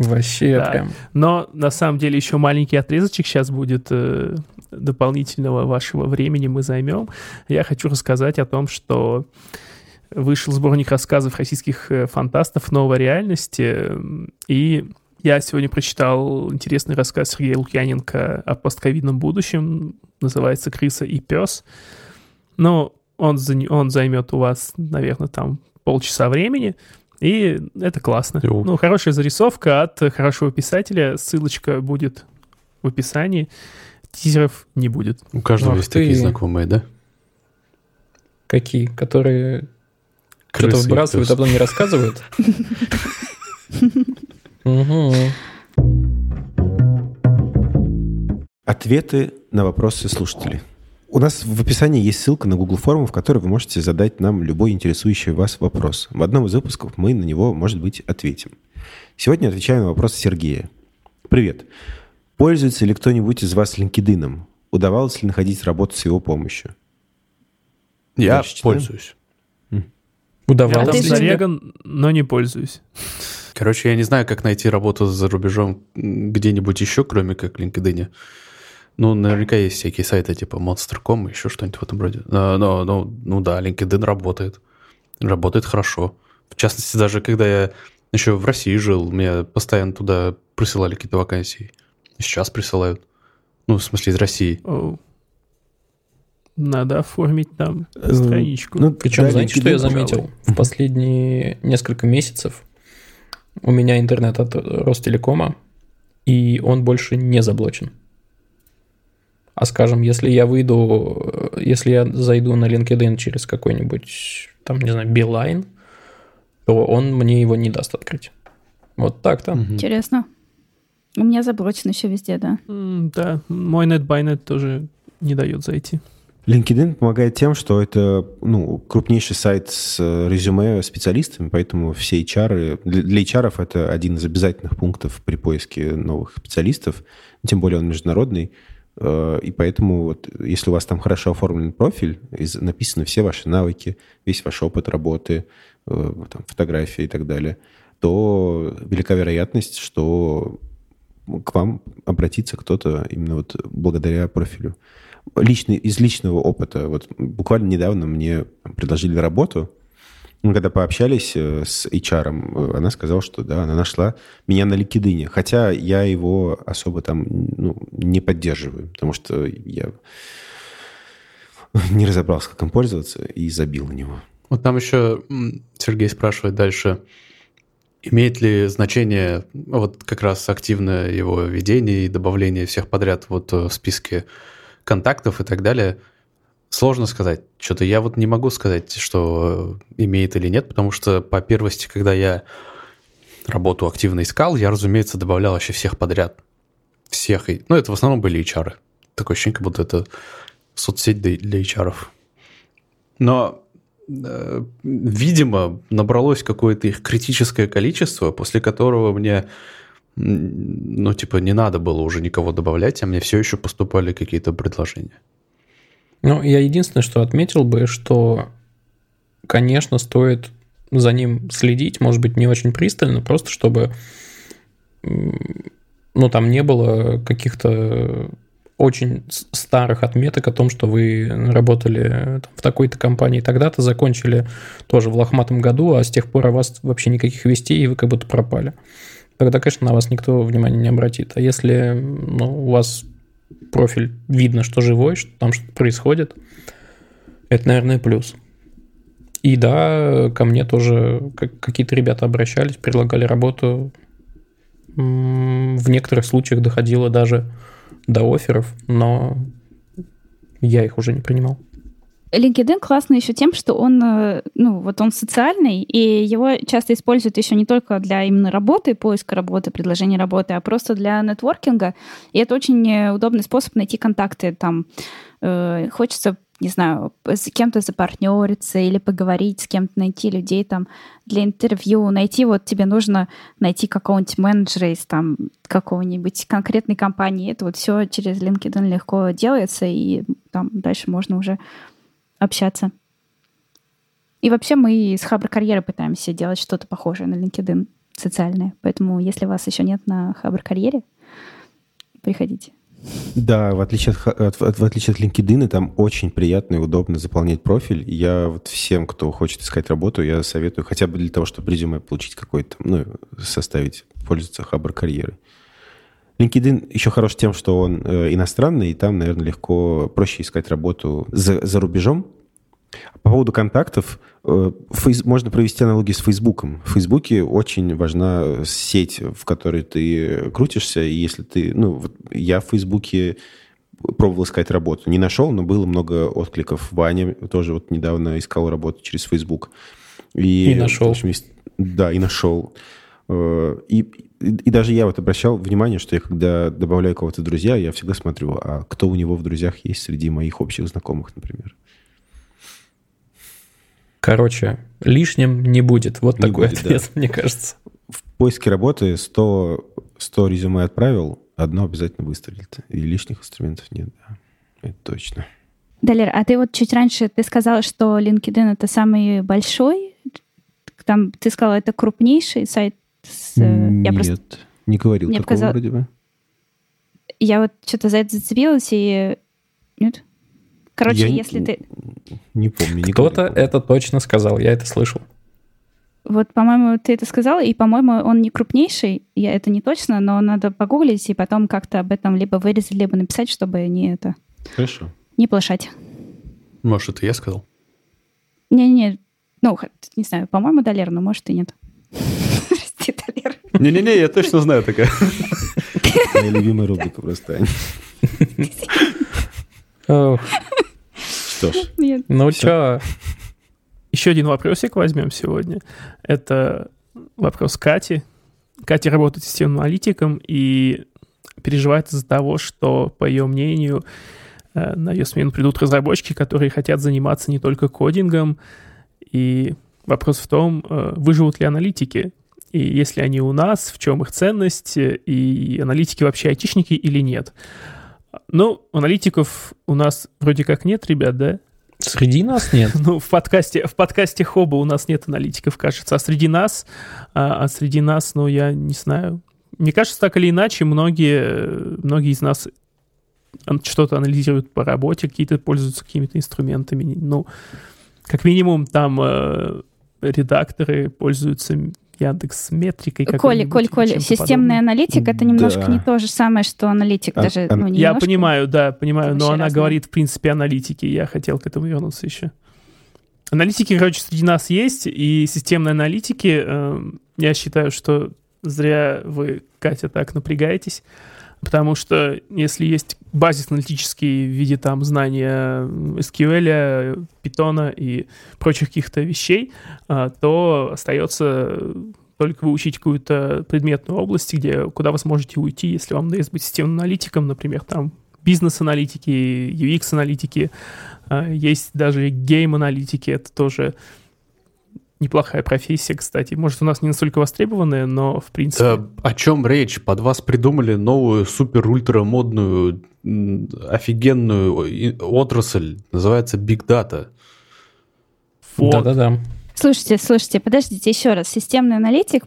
Вообще Да. прям. Но на самом деле еще маленький отрезочек сейчас будет э, дополнительного вашего времени мы займем. Я хочу рассказать о том, что вышел сборник рассказов российских э, фантастов «Новая реальность». э, И я сегодня прочитал интересный рассказ Сергея Лукьяненко о постковидном будущем. Называется «Крыса и пес». Ну, он, он займет у вас, наверное, там полчаса времени. И это классно. Йоу. Ну, хорошая зарисовка от хорошего писателя. Ссылочка будет в описании. Тизеров не будет. У каждого Ах есть такие ты. знакомые, да? Какие? Которые что-то выбрасывают, а потом не рассказывают? Ответы на вопросы слушателей. У нас в описании есть ссылка на Google форму, в которой вы можете задать нам любой интересующий вас вопрос. В одном из выпусков мы на него, может быть, ответим. Сегодня отвечаю на вопрос Сергея. Привет. Пользуется ли кто-нибудь из вас LinkedIn? Удавалось ли находить работу с его помощью? Я Дальше пользуюсь. Я Удавалось там ты ли же- тебе? зареган, но не пользуюсь. Короче, я не знаю, как найти работу за рубежом м, где-нибудь еще, кроме как в LinkedIn. Ну, наверняка есть всякие сайты типа Monster.com, еще что-нибудь в этом роде. Но, но- но- ну да, LinkedIn работает. Работает хорошо. В частности, даже когда я еще в России жил, мне постоянно туда присылали какие-то вакансии. Сейчас присылают. Ну, в смысле, из России. Надо оформить там Э, страничку. ну, Причем, да, знаете, LinkedIn, что я пожалуй. заметил? В последние несколько месяцев у меня интернет от Ростелекома, и он больше не заблочен. А скажем, если я выйду, э, если я зайду на LinkedIn через какой-нибудь, там, не знаю, Beeline, то он мне его не даст открыть. Вот так-то. Мгм. Интересно. У меня заблочено еще везде, да. М, Да, мой NetBynet тоже не дает зайти. LinkedIn помогает тем, что это ну, крупнейший сайт с э, резюме специалистами, поэтому все HR, для, для HR это один из обязательных пунктов при поиске новых специалистов, тем более он международный, Э, и поэтому вот, если у вас там хорошо оформлен профиль, написаны все ваши навыки, весь ваш опыт работы, э, там, фотографии и так далее, то велика вероятность, что к вам обратится кто-то именно вот благодаря профилю. Личный, из личного опыта. Вот буквально недавно мне предложили работу, мы когда пообщались э, с HR, она сказала, что да, она нашла меня на LinkedIn, хотя я его особо там ну, не поддерживаю, потому что я не разобрался, как им пользоваться, и забил на него. Вот там еще Сергей спрашивает дальше, имеет ли значение вот как раз активное его ведение и добавление всех подряд вот э, в списке контактов и так далее – Сложно сказать. Что-то я вот не могу сказать, что имеет или нет, потому что по первости, когда я работу активно искал, я, разумеется, добавлял вообще всех подряд. Всех. Ну, это в основном были HR. Такое ощущение, как будто это соцсеть для HR. Но, э, видимо, набралось какое-то их критическое количество, после которого мне, ну, типа, не надо было уже никого добавлять, а мне все еще поступали какие-то предложения. Ну, я единственное, что отметил бы, что, конечно, стоит за ним следить, может быть, не очень пристально, просто чтобы, ну, там не было каких-то очень старых отметок о том, что вы работали там, в такой-то компании тогда-то, закончили тоже в лохматом году, а с тех пор о вас вообще никаких вестей, и вы как будто пропали. Тогда, конечно, на вас никто внимания не обратит. А если ну, у вас профиль видно, что живой, что там что-то происходит, это, наверное, плюс. И да, ко мне тоже какие-то ребята обращались, предлагали работу. В некоторых случаях доходило даже до офферов, но я их уже не принимал. LinkedIn классный еще тем, что он, э, ну, вот он социальный, и его часто используют еще не только для именно работы, поиска работы, предложения работы, а просто для нетворкинга. И это очень э, удобный способ найти контакты. Там э, хочется, не знаю, с кем-то запартнериться или поговорить с кем-то, найти людей там для интервью, найти вот тебе нужно найти какого-нибудь менеджера из там какого-нибудь конкретной компании. Это вот все через LinkedIn легко делается, и там дальше можно уже общаться. И вообще мы с Хабр Карьеры пытаемся делать что-то похожее на LinkedIn социальное. Поэтому, если вас еще нет на Хабр Карьере, приходите. Да, в отличие от, в отличие от LinkedIn, там очень приятно и удобно заполнять профиль. Я вот всем, кто хочет искать работу, я советую хотя бы для того, чтобы резюме получить какой-то, ну, составить, пользоваться Хабр карьерой. LinkedIn еще хорош тем, что он э, иностранный, и там, наверное, легко, проще искать работу за, за рубежом. По поводу контактов, э, фейс, можно провести аналогию с Фейсбуком. В Фейсбуке очень важна сеть, в которой ты крутишься, и если ты... Ну, вот я в Фейсбуке пробовал искать работу. Не нашел, но было много откликов. Ваня тоже вот недавно искал работу через Facebook. И, и нашел. В общем, да, и нашел. Э, и и даже я вот обращал внимание, что я когда добавляю кого-то в друзья, я всегда смотрю, а кто у него в друзьях есть среди моих общих знакомых, например. Короче, лишним не будет. Вот не такой будет, ответ, да. мне кажется. В поиске работы 100, 100 резюме отправил, одно обязательно выстрелит. И лишних инструментов нет, да. Это точно. Далер, а ты вот чуть раньше, ты сказал, что LinkedIn — это самый большой, там, ты сказала, это крупнейший сайт с... Нет, я просто... не говорил Мне такого показал... вроде бы. Я вот что-то за это зацепилась и... Нет? Короче, я если не, ты... Не помню. Кто-то это точно сказал, я это слышал. Вот, по-моему, ты это сказал, и, по-моему, он не крупнейший, я это не точно, но надо погуглить и потом как-то об этом либо вырезать, либо написать, чтобы не это... Хорошо. Не плашать. Может, это я сказал? Не-не, ну, не знаю, по-моему, Далер, но может и нет. Валер. Не-не-не, я точно знаю такая. Моя любимая рубрика просто. Что ж. Ну что? Еще один вопросик возьмем сегодня. Это вопрос Кати. Катя работает системным аналитиком и переживает из-за того, что, по ее мнению, э, на ее смену придут разработчики, которые хотят заниматься не только кодингом. И вопрос в том, э, выживут ли аналитики и если они у нас, в чем их ценность, и аналитики вообще айтишники или нет. Ну, аналитиков у нас вроде как нет, ребят, да? Среди нас нет. Ну, в подкасте, в подкасте Хоба у нас нет аналитиков, кажется. А среди нас, а, а среди нас, ну, я не знаю. Мне кажется, так или иначе, многие, многие из нас что-то анализируют по работе, какие-то пользуются какими-то инструментами. Ну, как минимум, там э, редакторы пользуются Яндекс Метрикой. Коль, Коль, Коль, системный подобным. аналитик это немножко да. не то же самое, что аналитик а, даже. А, ну, я понимаю, да, понимаю, но она разные. говорит в принципе аналитики. Я хотел к этому вернуться еще. Аналитики, короче, среди нас есть, и системные аналитики, э, я считаю, что зря вы, Катя, так напрягаетесь. Потому что если есть базис аналитический в виде там знания SQL, Python и прочих каких-то вещей, а, то остается только выучить какую-то предметную область, где, куда вы сможете уйти, если вам надо быть системным аналитиком, например, там бизнес-аналитики, UX-аналитики, а, есть даже гейм-аналитики, это тоже неплохая профессия, кстати. Может, у нас не настолько востребованная, но в принципе... Да, о чем речь? Под вас придумали новую супер-ультра-модную, офигенную отрасль. Называется Big Data. Вот. Да-да-да. Слушайте, слушайте, подождите еще раз. Системный аналитик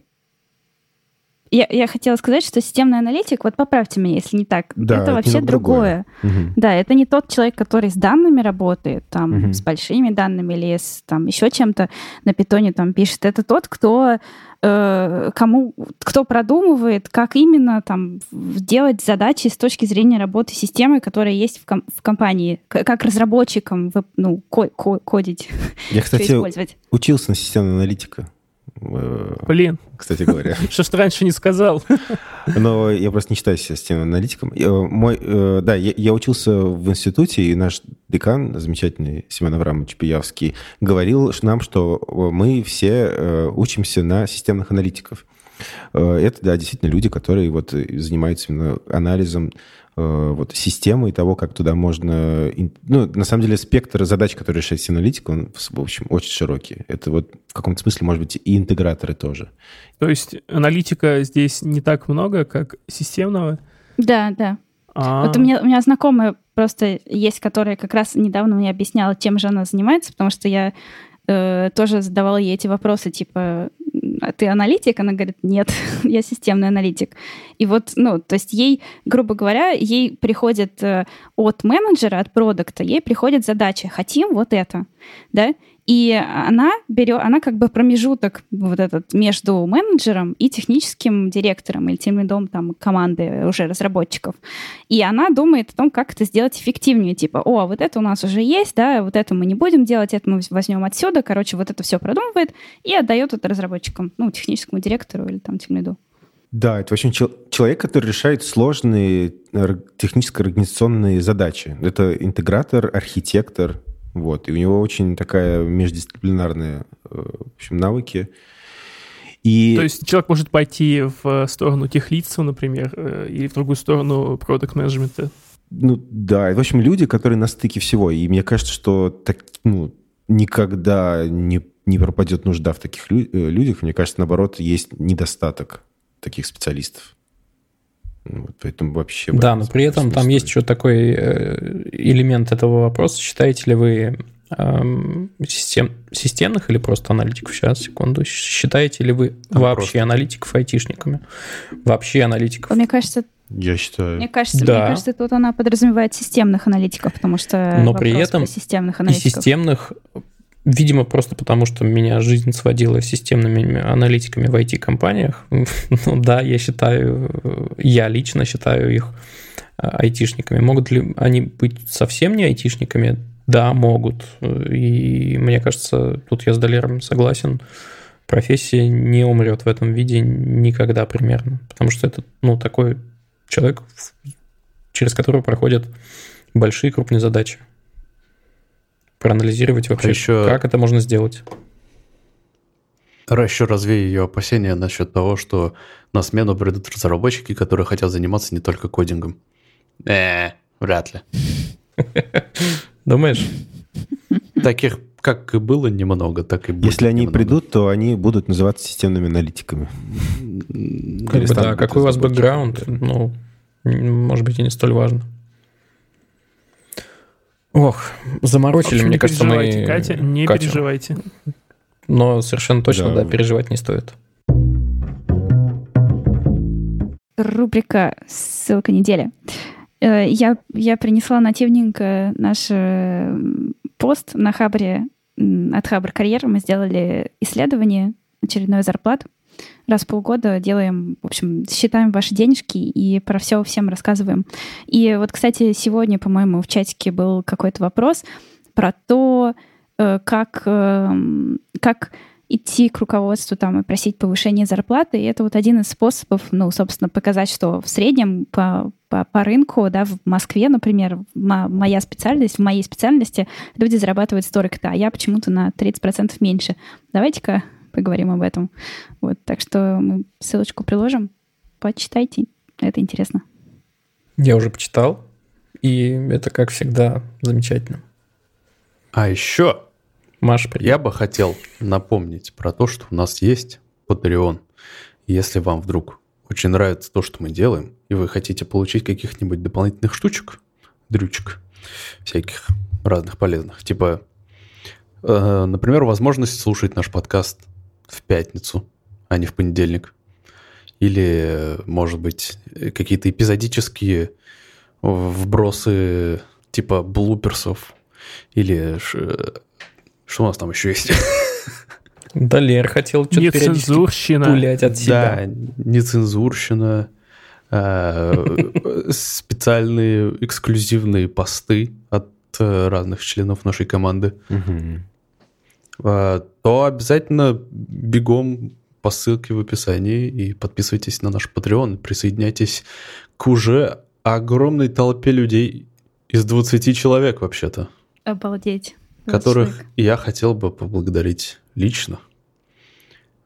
я, я хотела сказать, что системный аналитик, вот поправьте меня, если не так, да, это, это вообще другое. другое. Угу. Да, это не тот человек, который с данными работает, там, угу. с большими данными или с там еще чем-то на питоне там пишет. Это тот, кто э, кому, кто продумывает, как именно там делать задачи с точки зрения работы системы, которая есть в, ком- в компании, как разработчикам ну, ко- ко- кодить. Я, кстати, учился на системного аналитика. Э, Блин. Кстати говоря. Что ж ты раньше не сказал? Но я просто не считаю себя системным аналитиком. Мой, э, да, я, я учился в институте, и наш декан, замечательный Семен Аврамович Пиявский, говорил нам, что мы все э, учимся на системных аналитиков. Это, да, действительно люди, которые вот занимаются именно анализом Э, вот, системы и того, как туда можно... Ну, на самом деле, спектр задач, которые решает аналитик, он, в общем, очень широкий. Это вот в каком-то смысле, может быть, и интеграторы тоже. То есть аналитика здесь не так много, как системного? Да, да. А-а-а. Вот у меня, у меня знакомая просто есть, которая как раз недавно мне объясняла, чем же она занимается, потому что я э, тоже задавала ей эти вопросы, типа, ты аналитик? Она говорит, нет, я системный аналитик. И вот, ну, то есть ей, грубо говоря, ей приходит э, от менеджера, от продукта, ей приходит задача, хотим вот это, да, и она берет, она как бы промежуток вот этот между менеджером и техническим директором или тем лидом там команды уже разработчиков. И она думает о том, как это сделать эффективнее. Типа, о, вот это у нас уже есть, да, вот это мы не будем делать, это мы возьмем отсюда. Короче, вот это все продумывает и отдает это разработчикам, ну, техническому директору или там тем лиду. Да, это очень человек, который решает сложные техническо-организационные задачи. Это интегратор, архитектор, вот. И у него очень такая междисциплинарная, э, в общем, навыки. И... То есть человек может пойти в сторону техлицу, например, э, или в другую сторону продукт менеджмента Ну да, в общем, люди, которые на стыке всего. И мне кажется, что так, ну, никогда не, не пропадет нужда в таких лю- э, людях. Мне кажется, наоборот, есть недостаток таких специалистов. Вот, поэтому вообще... Да, но при этом там есть еще такой э, элемент этого вопроса. Считаете ли вы эм, систем, системных или просто аналитиков? Сейчас, секунду. Считаете ли вы а вообще просто. аналитиков айтишниками? Вообще аналитиков? Мне кажется, я считаю. Мне кажется, да. мне кажется, тут она подразумевает системных аналитиков, потому что но при этом системных аналитиков. и системных Видимо, просто потому, что меня жизнь сводила с системными аналитиками в IT-компаниях. ну да, я считаю, я лично считаю их а, айтишниками. Могут ли они быть совсем не айтишниками? Да, могут. И мне кажется, тут я с Долером согласен, профессия не умрет в этом виде никогда примерно. Потому что это, ну, такой человек, через которого проходят большие крупные задачи проанализировать вообще, а еще... как это можно сделать. Еще развею ее опасения насчет того, что на смену придут разработчики, которые хотят заниматься не только кодингом. Э, вряд ли. Думаешь? Таких, как и было немного, так и будет Если они немного. придут, то они будут называться системными аналитиками. Как бы, да, какой у вас бэкграунд, ну, может быть, и не столь важно. Ох, заморочили, общем, мне не кажется, мы... переживайте, Катя, не Катю. переживайте. Но совершенно точно, Да. да, переживать не стоит. Рубрика «Ссылка недели». Э, Я, я принесла нативненько наш э, пост на Хабре, от Хабр Карьер. Мы сделали исследование очередной зарплат. Раз в полгода делаем, в общем, считаем ваши денежки и про все всем рассказываем. И вот, кстати, сегодня, по-моему, в чатике был какой-то вопрос про то, э, как, эм, как идти к руководству там и просить повышения зарплаты. И это вот один из способов, ну, собственно, показать, что в среднем по, по, по рынку, да, в Москве, например, мо- моя специальность, в моей специальности люди зарабатывают столько-то, а я почему-то на 30% меньше. Давайте-ка поговорим об этом. Вот, так что мы ссылочку приложим. Почитайте, это интересно. Я уже почитал, и это, как всегда, замечательно. А еще привет. я бы хотел напомнить про то, что у нас есть Patreon. Если вам вдруг очень нравится то, что мы делаем, и вы хотите получить каких-нибудь дополнительных штучек, дрючек, всяких разных полезных, типа, э, например, возможность слушать наш подкаст в пятницу, а не в понедельник. Или, может быть, какие-то эпизодические вбросы типа блуперсов. Или что у нас там еще есть? Да, Лер хотел что-то периодически Нецензурщина. пулять от себя. Да, нецензурщина, э, специальные эксклюзивные посты от э, разных членов нашей команды. Э, То обязательно бегом по ссылке в описании и подписывайтесь на наш Patreon, присоединяйтесь к уже огромной толпе людей из 20 человек вообще-то. Обалдеть. которых я хотел бы поблагодарить лично.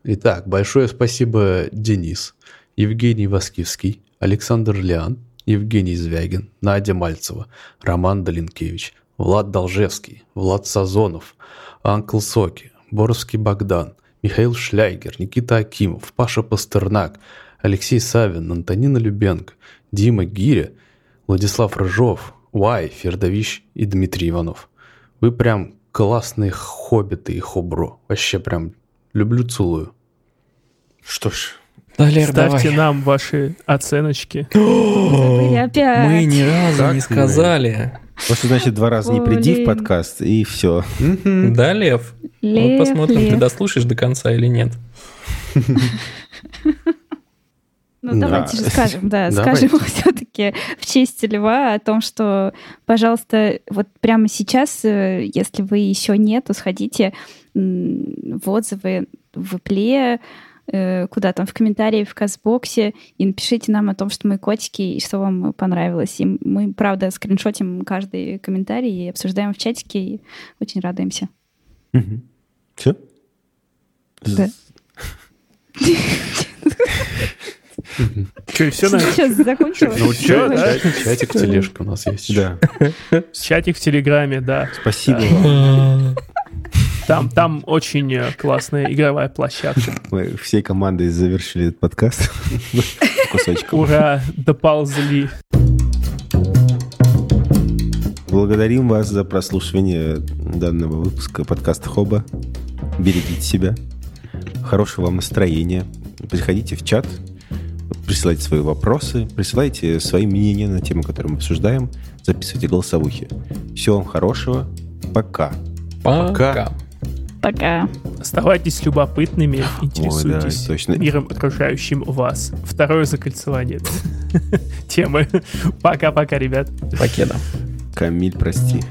Итак, большое спасибо Денис, Евгений Васкивский, Александр Лиан, Евгений Звягин, Надя Мальцева, Роман Долинкевич, Влад Должевский, Влад Сазонов, Анкл Соки, Боровский Богдан, Михаил Шляйгер, Никита Акимов, Паша Пастернак, Алексей Савин, Антонина Любенко, Дима Гиря, Владислав Рыжов, Уай, Фердович и Дмитрий Иванов. Вы прям классные хоббиты и хобро. Вообще прям люблю, целую. Что ж, Да, Лер, Ставьте давай. нам ваши оценочки. Мы ни разу не мы? сказали. Просто значит два раза не приди в подкаст, и все. Да, Лев? Лев, вот посмотрим, Лев. ты дослушаешь до конца или нет. Ну, Да. давайте же скажем, да, Давайте. скажем все-таки в честь Льва о том, что, пожалуйста, вот прямо сейчас, э, если вы еще нет, то сходите в отзывы в Apple, э, куда там, в комментарии в Казбоксе, и напишите нам о том, что мы котики, и что вам понравилось. И мы, правда, скриншотим каждый комментарий и обсуждаем в чатике, и очень радуемся. Все? Да. Что, и все на Сейчас закончила? Ну, чатик, тележка у нас есть. Да. чатик в Телеграме, да. Спасибо вам. Там, там очень э, классная игровая площадка. Мы всей командой завершили этот подкаст кусочком. Ура, доползли. Благодарим вас за прослушивание данного выпуска подкаста Хоба. Берегите себя. Хорошего вам настроения. Приходите в чат, присылайте свои вопросы, присылайте свои мнения на тему, которую мы обсуждаем, записывайте голосовухи. Всего вам хорошего. Пока. Пока. Пока. Оставайтесь любопытными, интересуйтесь да, точно. миром, окружающим вас. Второе закольцевание темы. Пока-пока, ребят. Покеда. Камиль, прости.